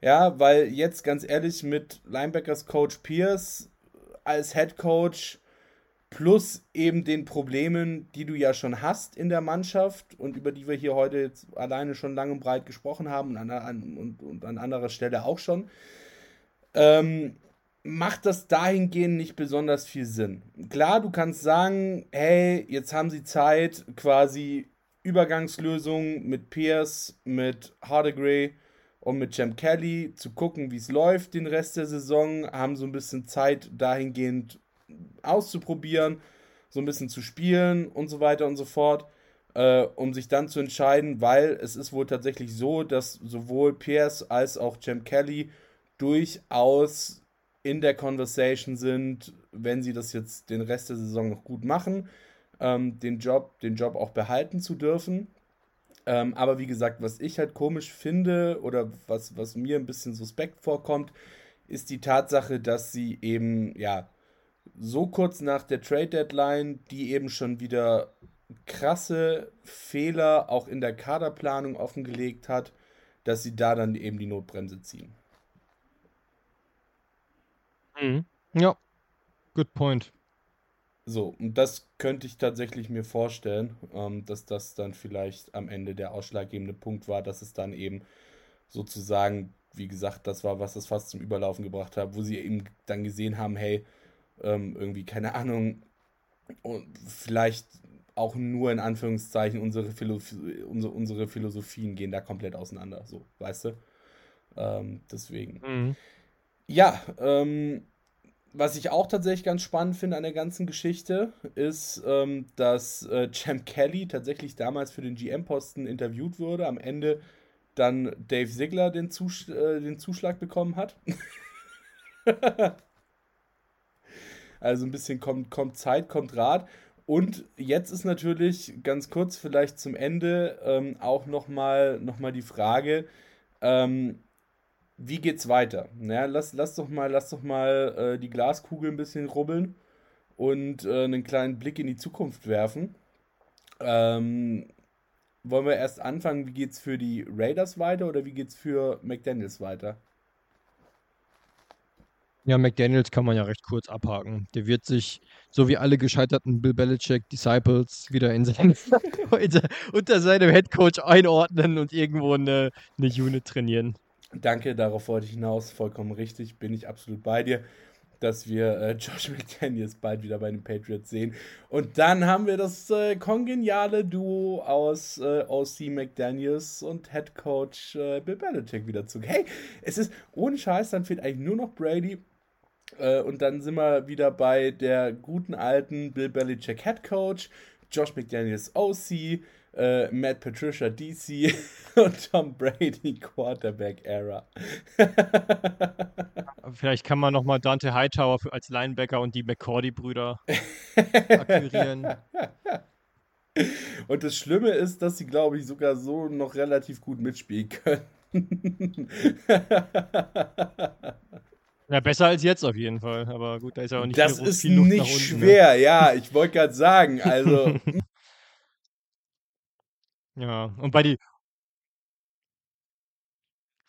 Ja, weil jetzt ganz ehrlich mit Linebackers Coach Pierce als Head Coach plus eben den Problemen, die du ja schon hast in der Mannschaft und über die wir hier heute alleine schon lang und breit gesprochen haben und an, an, und, und an anderer Stelle auch schon, ähm, macht das dahingehend nicht besonders viel Sinn. Klar, du kannst sagen, hey, jetzt haben sie Zeit, quasi Übergangslösungen mit Pierce, mit Hardegray und mit Jam Kelly zu gucken, wie es läuft den Rest der Saison, haben so ein bisschen Zeit dahingehend auszuprobieren, so ein bisschen zu spielen und so weiter und so fort, äh, um sich dann zu entscheiden, weil es ist wohl tatsächlich so, dass sowohl Pierce als auch Jam Kelly durchaus in der Conversation sind, wenn sie das jetzt den Rest der Saison noch gut machen, ähm, den, Job, den Job auch behalten zu dürfen. Ähm, aber wie gesagt, was ich halt komisch finde oder was, was mir ein bisschen suspekt vorkommt, ist die Tatsache, dass sie eben, ja, so kurz nach der Trade Deadline, die eben schon wieder krasse Fehler auch in der Kaderplanung offengelegt hat, dass sie da dann eben die Notbremse ziehen. Mhm. Ja, good point. So, und das könnte ich tatsächlich mir vorstellen, ähm, dass das dann vielleicht am Ende der ausschlaggebende Punkt war, dass es dann eben sozusagen, wie gesagt, das war, was es fast zum Überlaufen gebracht hat, wo sie eben dann gesehen haben, hey, ähm, irgendwie, keine Ahnung, und vielleicht auch nur in Anführungszeichen unsere, Philosoph unsere, unsere Philosophien gehen da komplett auseinander, so, weißt du? Ähm, deswegen. Mhm. Ja, ähm, was ich auch tatsächlich ganz spannend finde an der ganzen Geschichte, ist, ähm, dass äh, Champ Kelly tatsächlich damals für den GM-Posten interviewt wurde, am Ende dann Dave Ziegler den, Zus äh, den Zuschlag bekommen hat. also ein bisschen kommt, kommt Zeit, kommt Rat. Und jetzt ist natürlich ganz kurz vielleicht zum Ende ähm, auch nochmal noch mal die Frage, ähm, wie geht's weiter? Naja, lass, lass doch mal, lass doch mal äh, die Glaskugel ein bisschen rubbeln und äh, einen kleinen Blick in die Zukunft werfen. Ähm, wollen wir erst anfangen, wie geht's für die Raiders weiter oder wie geht's für McDaniels weiter? Ja, McDaniels kann man ja recht kurz abhaken. Der wird sich, so wie alle gescheiterten Bill Belichick Disciples, wieder in seine, unter seinem Headcoach einordnen und irgendwo eine, eine Unit trainieren. Danke, darauf wollte ich hinaus. Vollkommen richtig, bin ich absolut bei dir, dass wir äh, Josh McDaniels bald wieder bei den Patriots sehen. Und dann haben wir das äh, kongeniale Duo aus äh, OC McDaniels und Head Coach äh, Bill Belichick wieder zu. Hey, es ist ohne Scheiß, dann fehlt eigentlich nur noch Brady. Äh, und dann sind wir wieder bei der guten alten Bill Belichick Head Coach, Josh McDaniels OC, äh, Matt Patricia DC und Tom Brady Quarterback Era. Vielleicht kann man nochmal Dante Hightower für, als Linebacker und die McCordy-Brüder akquirieren. Und das Schlimme ist, dass sie, glaube ich, sogar so noch relativ gut mitspielen können. Ja, besser als jetzt auf jeden Fall. Aber gut, da ist ja auch nicht Das viel, ist viel Luft nicht ne? schwer, ja. Ich wollte gerade sagen, also Ja, und bei die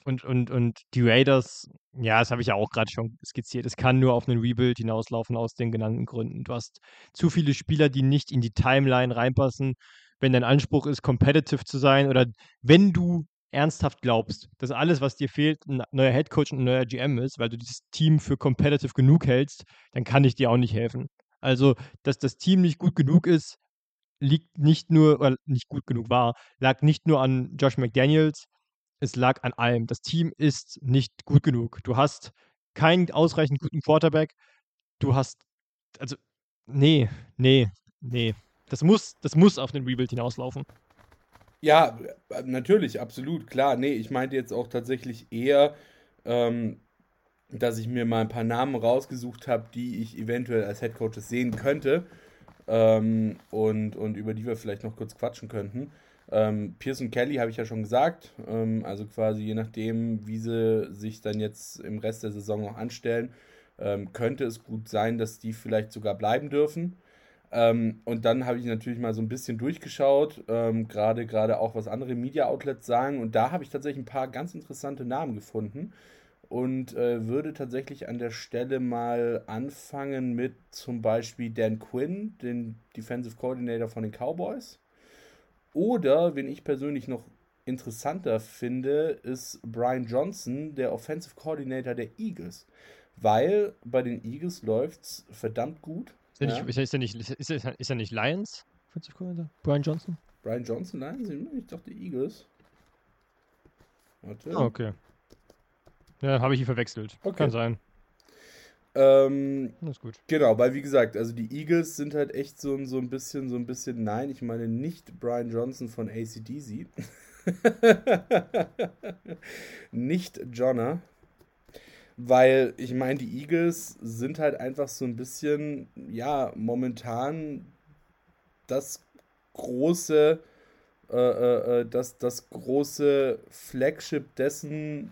und, und, und die Raiders, ja, das habe ich ja auch gerade schon skizziert. Es kann nur auf einen Rebuild hinauslaufen aus den genannten Gründen. Du hast zu viele Spieler, die nicht in die Timeline reinpassen. Wenn dein Anspruch ist, competitive zu sein oder wenn du ernsthaft glaubst, dass alles, was dir fehlt, ein neuer Headcoach und ein neuer GM ist, weil du dieses Team für competitive genug hältst, dann kann ich dir auch nicht helfen. Also, dass das Team nicht gut genug ist, liegt nicht nur, oder nicht gut genug war, lag nicht nur an Josh McDaniels, es lag an allem. Das Team ist nicht gut genug. Du hast keinen ausreichend guten Quarterback. Du hast, also, nee, nee, nee. Das muss, das muss auf den Rebuild hinauslaufen. Ja, äh, natürlich, absolut, klar. Nee, ich meinte jetzt auch tatsächlich eher, ähm, dass ich mir mal ein paar Namen rausgesucht habe, die ich eventuell als Headcoaches sehen könnte ähm, und, und über die wir vielleicht noch kurz quatschen könnten. Ähm, Pearson Kelly habe ich ja schon gesagt, ähm, also quasi je nachdem, wie sie sich dann jetzt im Rest der Saison noch anstellen, ähm, könnte es gut sein, dass die vielleicht sogar bleiben dürfen. Ähm, und dann habe ich natürlich mal so ein bisschen durchgeschaut, ähm, gerade gerade auch was andere Media Outlets sagen. Und da habe ich tatsächlich ein paar ganz interessante Namen gefunden und äh, würde tatsächlich an der Stelle mal anfangen mit zum Beispiel Dan Quinn, den Defensive Coordinator von den Cowboys. Oder, wen ich persönlich noch interessanter finde, ist Brian Johnson, der Offensive Coordinator der Eagles. Weil bei den Eagles läuft es verdammt gut. Ist er, nicht, ist, er nicht, ist, er, ist er nicht Lions? Offensive Coordinator? Brian Johnson? Brian Johnson, Lions? Ich dachte Eagles. Warte. Ah, okay. Ja, habe ich ihn verwechselt. Okay. Kann sein. Ähm, das ist gut. Genau, weil wie gesagt, also die Eagles sind halt echt so, so ein bisschen, so ein bisschen, nein, ich meine nicht Brian Johnson von ACDC. nicht Jonna. Weil ich meine, die Eagles sind halt einfach so ein bisschen, ja, momentan das große äh, äh, äh, das, das große Flagship dessen,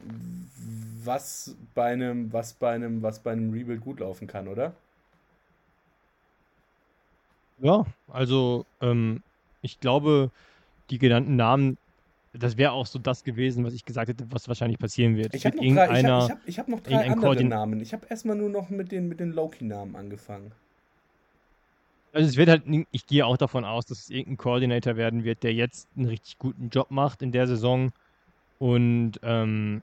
was bei einem, was bei einem, was bei einem Rebuild gut laufen kann, oder? Ja, also ähm, ich glaube, die genannten Namen, das wäre auch so das gewesen, was ich gesagt hätte, was wahrscheinlich passieren wird. Ich habe noch, drei, ich hab, ich hab, ich hab noch drei andere Namen. Ich habe erstmal nur noch mit den, mit den Loki-Namen angefangen. Also es wird halt, ich gehe auch davon aus, dass es irgendein Coordinator werden wird, der jetzt einen richtig guten Job macht in der Saison. Und ähm,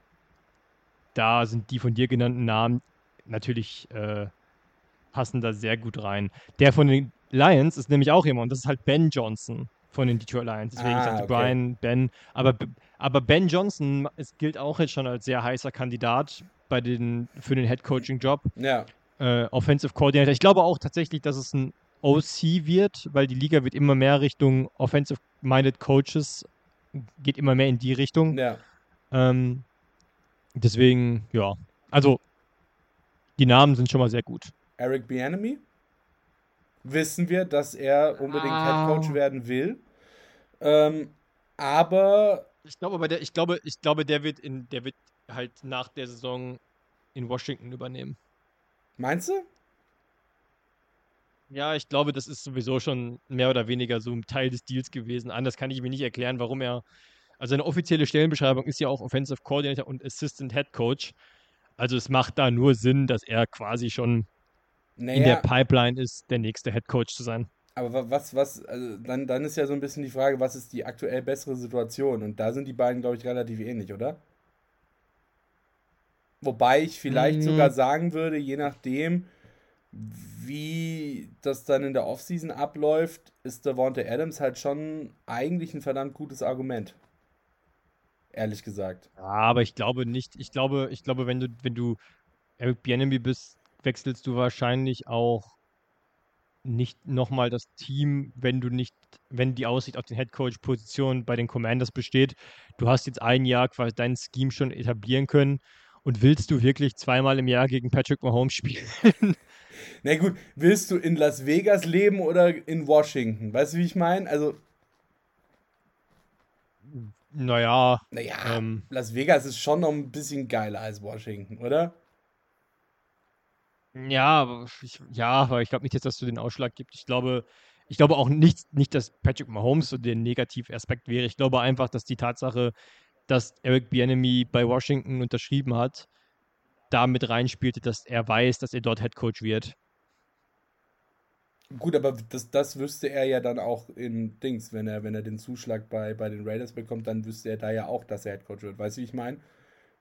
da sind die von dir genannten Namen natürlich äh, passen da sehr gut rein. Der von den Lions ist nämlich auch jemand, und das ist halt Ben Johnson von den Detroit Lions. Deswegen ah, sagte okay. Brian, Ben. Aber, aber Ben Johnson es gilt auch jetzt schon als sehr heißer Kandidat bei den, für den Head Coaching Job. Ja. Äh, Offensive Coordinator. Ich glaube auch tatsächlich, dass es ein OC wird, weil die Liga wird immer mehr Richtung Offensive-Minded Coaches, geht immer mehr in die Richtung. Ja. Ähm, deswegen, ja. Also, die Namen sind schon mal sehr gut. Eric Bianemi? Wissen wir, dass er unbedingt ah. Head Coach werden will. Ähm, aber. Ich glaube, aber der, ich glaube, ich glaube, der wird in, der wird halt nach der Saison in Washington übernehmen. Meinst du? Ja, ich glaube, das ist sowieso schon mehr oder weniger so ein Teil des Deals gewesen. Anders kann ich mir nicht erklären, warum er. Also eine offizielle Stellenbeschreibung ist ja auch Offensive Coordinator und Assistant Head Coach. Also es macht da nur Sinn, dass er quasi schon naja, in der Pipeline ist, der nächste Head Coach zu sein. Aber was, was, also dann, dann ist ja so ein bisschen die Frage, was ist die aktuell bessere Situation? Und da sind die beiden, glaube ich, relativ ähnlich, oder? Wobei ich vielleicht mhm. sogar sagen würde, je nachdem, wie das dann in der Offseason abläuft, ist Devonta Adams halt schon eigentlich ein verdammt gutes Argument. Ehrlich gesagt. Ja, aber ich glaube nicht, ich glaube, ich glaube, wenn du, wenn du Eric Bienemy bist, wechselst du wahrscheinlich auch nicht nochmal das Team, wenn du nicht, wenn die Aussicht auf den Headcoach-Position bei den Commanders besteht. Du hast jetzt ein Jahr quasi dein Scheme schon etablieren können und willst du wirklich zweimal im Jahr gegen Patrick Mahomes spielen? Na gut, willst du in Las Vegas leben oder in Washington? Weißt du, wie ich meine? Also. Naja. Naja, ähm, Las Vegas ist schon noch ein bisschen geiler als Washington, oder? Ja, aber ich, ja, aber ich glaube nicht, dass das den Ausschlag gibt. Ich glaube, ich glaube auch nicht, nicht, dass Patrick Mahomes so der Negativaspekt wäre. Ich glaube einfach, dass die Tatsache, dass Eric Bieniemy bei Washington unterschrieben hat, damit reinspielte, dass er weiß, dass er dort Head Coach wird. Gut, aber das, das wüsste er ja dann auch in Dings, wenn er, wenn er den Zuschlag bei, bei den Raiders bekommt, dann wüsste er da ja auch, dass er Head Coach wird. Weißt du, wie ich meine?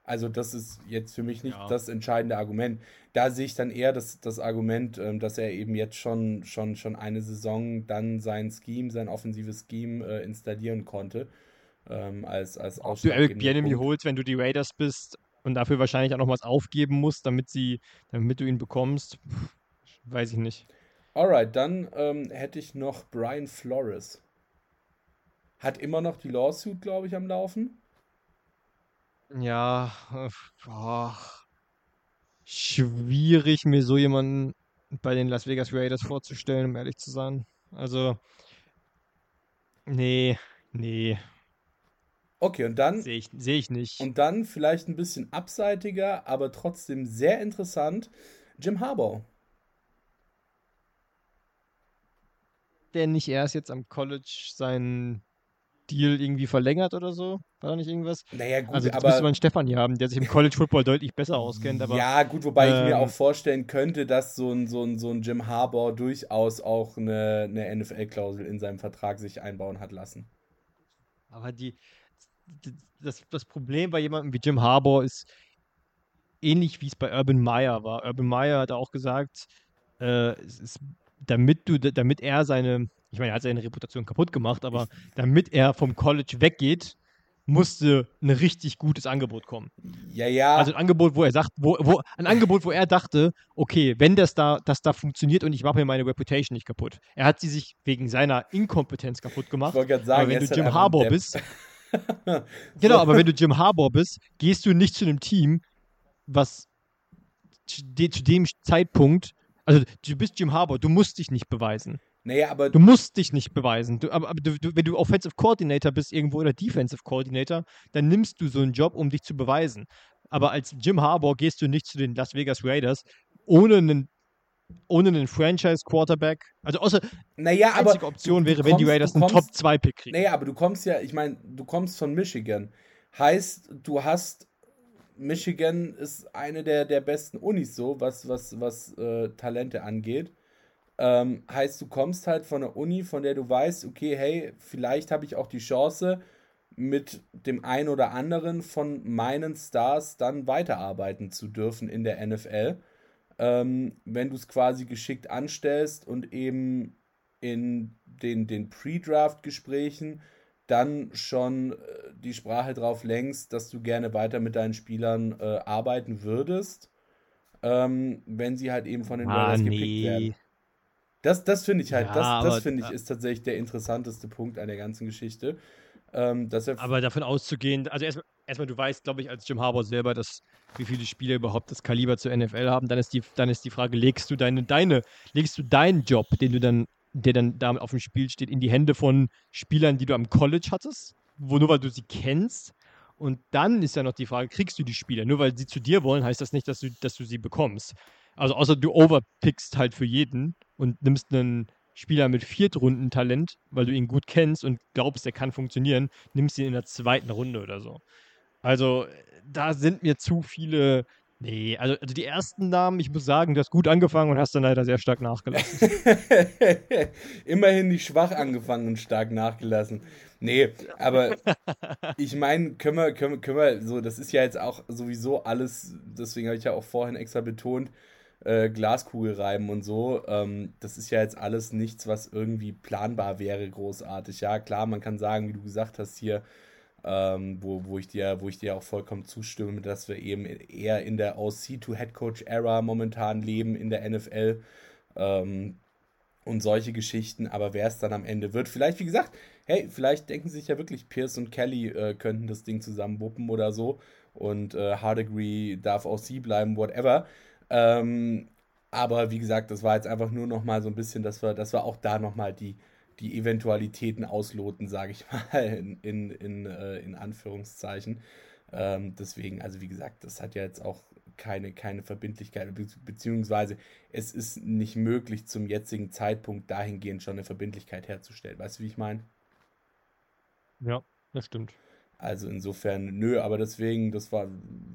Also, das ist jetzt für mich nicht ja. das entscheidende Argument. Da sehe ich dann eher das, das Argument, ähm, dass er eben jetzt schon, schon, schon eine Saison dann sein Scheme, sein offensives Scheme äh, installieren konnte. Ähm, als, als Ob du Eric Bienemy holst, wenn du die Raiders bist und dafür wahrscheinlich auch noch was aufgeben musst, damit, sie, damit du ihn bekommst, weiß ich nicht. Alright, dann ähm, hätte ich noch Brian Flores. Hat immer noch die Lawsuit, glaube ich, am Laufen. Ja, boah. schwierig, mir so jemanden bei den Las Vegas Raiders vorzustellen, um ehrlich zu sein. Also, nee, nee. Okay, und dann. Sehe ich, seh ich nicht. Und dann vielleicht ein bisschen abseitiger, aber trotzdem sehr interessant: Jim Harbaugh. Der nicht erst jetzt am College seinen Deal irgendwie verlängert oder so? War da nicht irgendwas? Naja, gut, also jetzt aber. müsste man Stefan hier haben, der sich im College Football deutlich besser auskennt. Aber, ja, gut, wobei ähm, ich mir ähm, auch vorstellen könnte, dass so ein, so ein, so ein Jim Harbour durchaus auch eine, eine NFL-Klausel in seinem Vertrag sich einbauen hat lassen. Aber die, das, das Problem bei jemandem wie Jim Harbour ist ähnlich wie es bei Urban Meyer war. Urban Meyer hat auch gesagt, äh, ist, damit du, damit er seine ich meine, er hat seine Reputation kaputt gemacht, aber damit er vom College weggeht, musste ein richtig gutes Angebot kommen. Ja, ja. Also ein Angebot, wo er sagt, wo, wo, ein Angebot, wo er dachte, okay, wenn das da, das da funktioniert und ich mache mir meine Reputation nicht kaputt. Er hat sie sich wegen seiner Inkompetenz kaputt gemacht. Ich sagen, aber wenn du Jim Harbour bist, genau, aber wenn du Jim Harbour bist, gehst du nicht zu einem Team, was zu dem Zeitpunkt, also du bist Jim Harbour, du musst dich nicht beweisen. Naja, aber. Du musst dich nicht beweisen. Du, aber, aber du, du, wenn du Offensive Coordinator bist irgendwo oder Defensive Coordinator, dann nimmst du so einen Job, um dich zu beweisen. Aber als Jim Harbour gehst du nicht zu den Las Vegas Raiders ohne einen ohne einen Franchise-Quarterback. Also außer naja, die einzige Option wäre, kommst, wenn die Raiders einen Top-2-Pick kriegen. Naja, aber du kommst ja, ich meine, du kommst von Michigan. Heißt, du hast Michigan ist eine der, der besten Unis so, was, was, was äh, Talente angeht. Ähm, heißt, du kommst halt von der Uni, von der du weißt, okay, hey, vielleicht habe ich auch die Chance, mit dem einen oder anderen von meinen Stars dann weiterarbeiten zu dürfen in der NFL. Ähm, wenn du es quasi geschickt anstellst und eben in den, den Pre-Draft-Gesprächen dann schon äh, die Sprache drauf lenkst, dass du gerne weiter mit deinen Spielern äh, arbeiten würdest, ähm, wenn sie halt eben von den Raiders gepickt werden. Das, das finde ich halt, ja, das, das finde ich ist tatsächlich der interessanteste Punkt an der ganzen Geschichte. Ähm, aber davon auszugehen, also erstmal, erstmal du weißt, glaube ich, als Jim Harbour selber, dass wie viele Spieler überhaupt das Kaliber zur NFL haben, dann ist die, dann ist die Frage, legst du deine, deine, legst du deinen Job, den du dann, der dann damit auf dem Spiel steht, in die Hände von Spielern, die du am College hattest, wo nur weil du sie kennst, und dann ist ja noch die Frage, kriegst du die Spieler? Nur weil sie zu dir wollen, heißt das nicht, dass du, dass du sie bekommst. Also außer du overpickst halt für jeden und nimmst einen Spieler mit Viertrunden-Talent, weil du ihn gut kennst und glaubst, er kann funktionieren, nimmst ihn in der zweiten Runde oder so. Also da sind mir zu viele. Nee, also, also die ersten Namen, ich muss sagen, du hast gut angefangen und hast dann leider sehr stark nachgelassen. Immerhin nicht schwach angefangen und stark nachgelassen. Nee, aber ich meine, können wir, können, können wir, so, das ist ja jetzt auch sowieso alles, deswegen habe ich ja auch vorhin extra betont, äh, Glaskugel reiben und so. Ähm, das ist ja jetzt alles nichts, was irgendwie planbar wäre, großartig. Ja, klar, man kann sagen, wie du gesagt hast hier, ähm, wo, wo, ich dir, wo ich dir auch vollkommen zustimme, dass wir eben eher in der OC-to-Head-Coach-Era momentan leben in der NFL. Ähm, und solche Geschichten, aber wer es dann am Ende wird, vielleicht, wie gesagt, hey, vielleicht denken sich ja wirklich Pierce und Kelly äh, könnten das Ding zusammen wuppen oder so und äh, Hardegree darf auch sie bleiben, whatever. Ähm, aber wie gesagt, das war jetzt einfach nur noch mal so ein bisschen, dass wir, dass wir auch da noch mal die, die Eventualitäten ausloten, sage ich mal, in, in, in, äh, in Anführungszeichen. Ähm, deswegen, also wie gesagt, das hat ja jetzt auch keine, keine Verbindlichkeit, be beziehungsweise es ist nicht möglich, zum jetzigen Zeitpunkt dahingehend schon eine Verbindlichkeit herzustellen. Weißt du, wie ich meine? Ja, das stimmt. Also insofern, nö, aber deswegen, das war,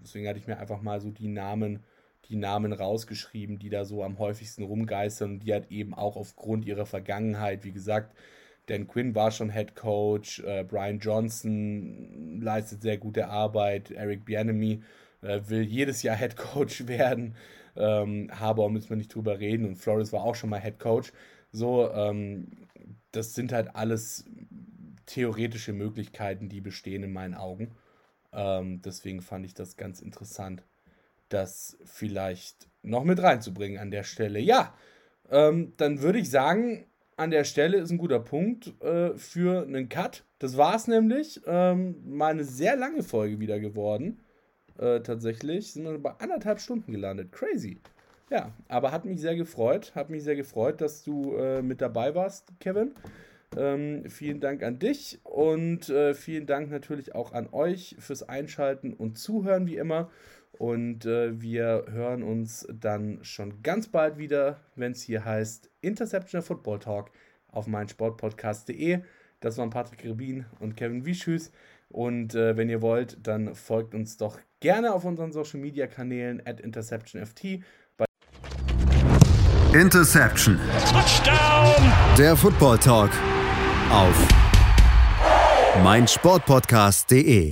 deswegen hatte ich mir einfach mal so die Namen, die Namen rausgeschrieben, die da so am häufigsten rumgeistern die halt eben auch aufgrund ihrer Vergangenheit, wie gesagt, Dan Quinn war schon Head Coach, äh, Brian Johnson leistet sehr gute Arbeit, Eric Bianemi äh, will jedes Jahr Head Coach werden, ähm, Harbour müssen wir nicht drüber reden und Flores war auch schon mal Head Coach. So, ähm, das sind halt alles theoretische Möglichkeiten, die bestehen in meinen Augen. Ähm, deswegen fand ich das ganz interessant, das vielleicht noch mit reinzubringen an der Stelle. Ja, ähm, dann würde ich sagen, an der Stelle ist ein guter Punkt äh, für einen Cut. Das war es nämlich. Ähm, mal eine sehr lange Folge wieder geworden. Äh, tatsächlich sind wir bei anderthalb Stunden gelandet. Crazy. Ja, aber hat mich sehr gefreut. Hat mich sehr gefreut, dass du äh, mit dabei warst, Kevin. Ähm, vielen Dank an dich und äh, vielen Dank natürlich auch an euch fürs Einschalten und Zuhören wie immer. Und äh, wir hören uns dann schon ganz bald wieder, wenn es hier heißt Interception Football Talk auf meinsportpodcast.de. Das waren Patrick Rebin und Kevin Wieschüß. Und äh, wenn ihr wollt, dann folgt uns doch gerne auf unseren Social Media Kanälen at InterceptionFT. Interception. Touchdown! Der Football Talk auf meinsportpodcast.de.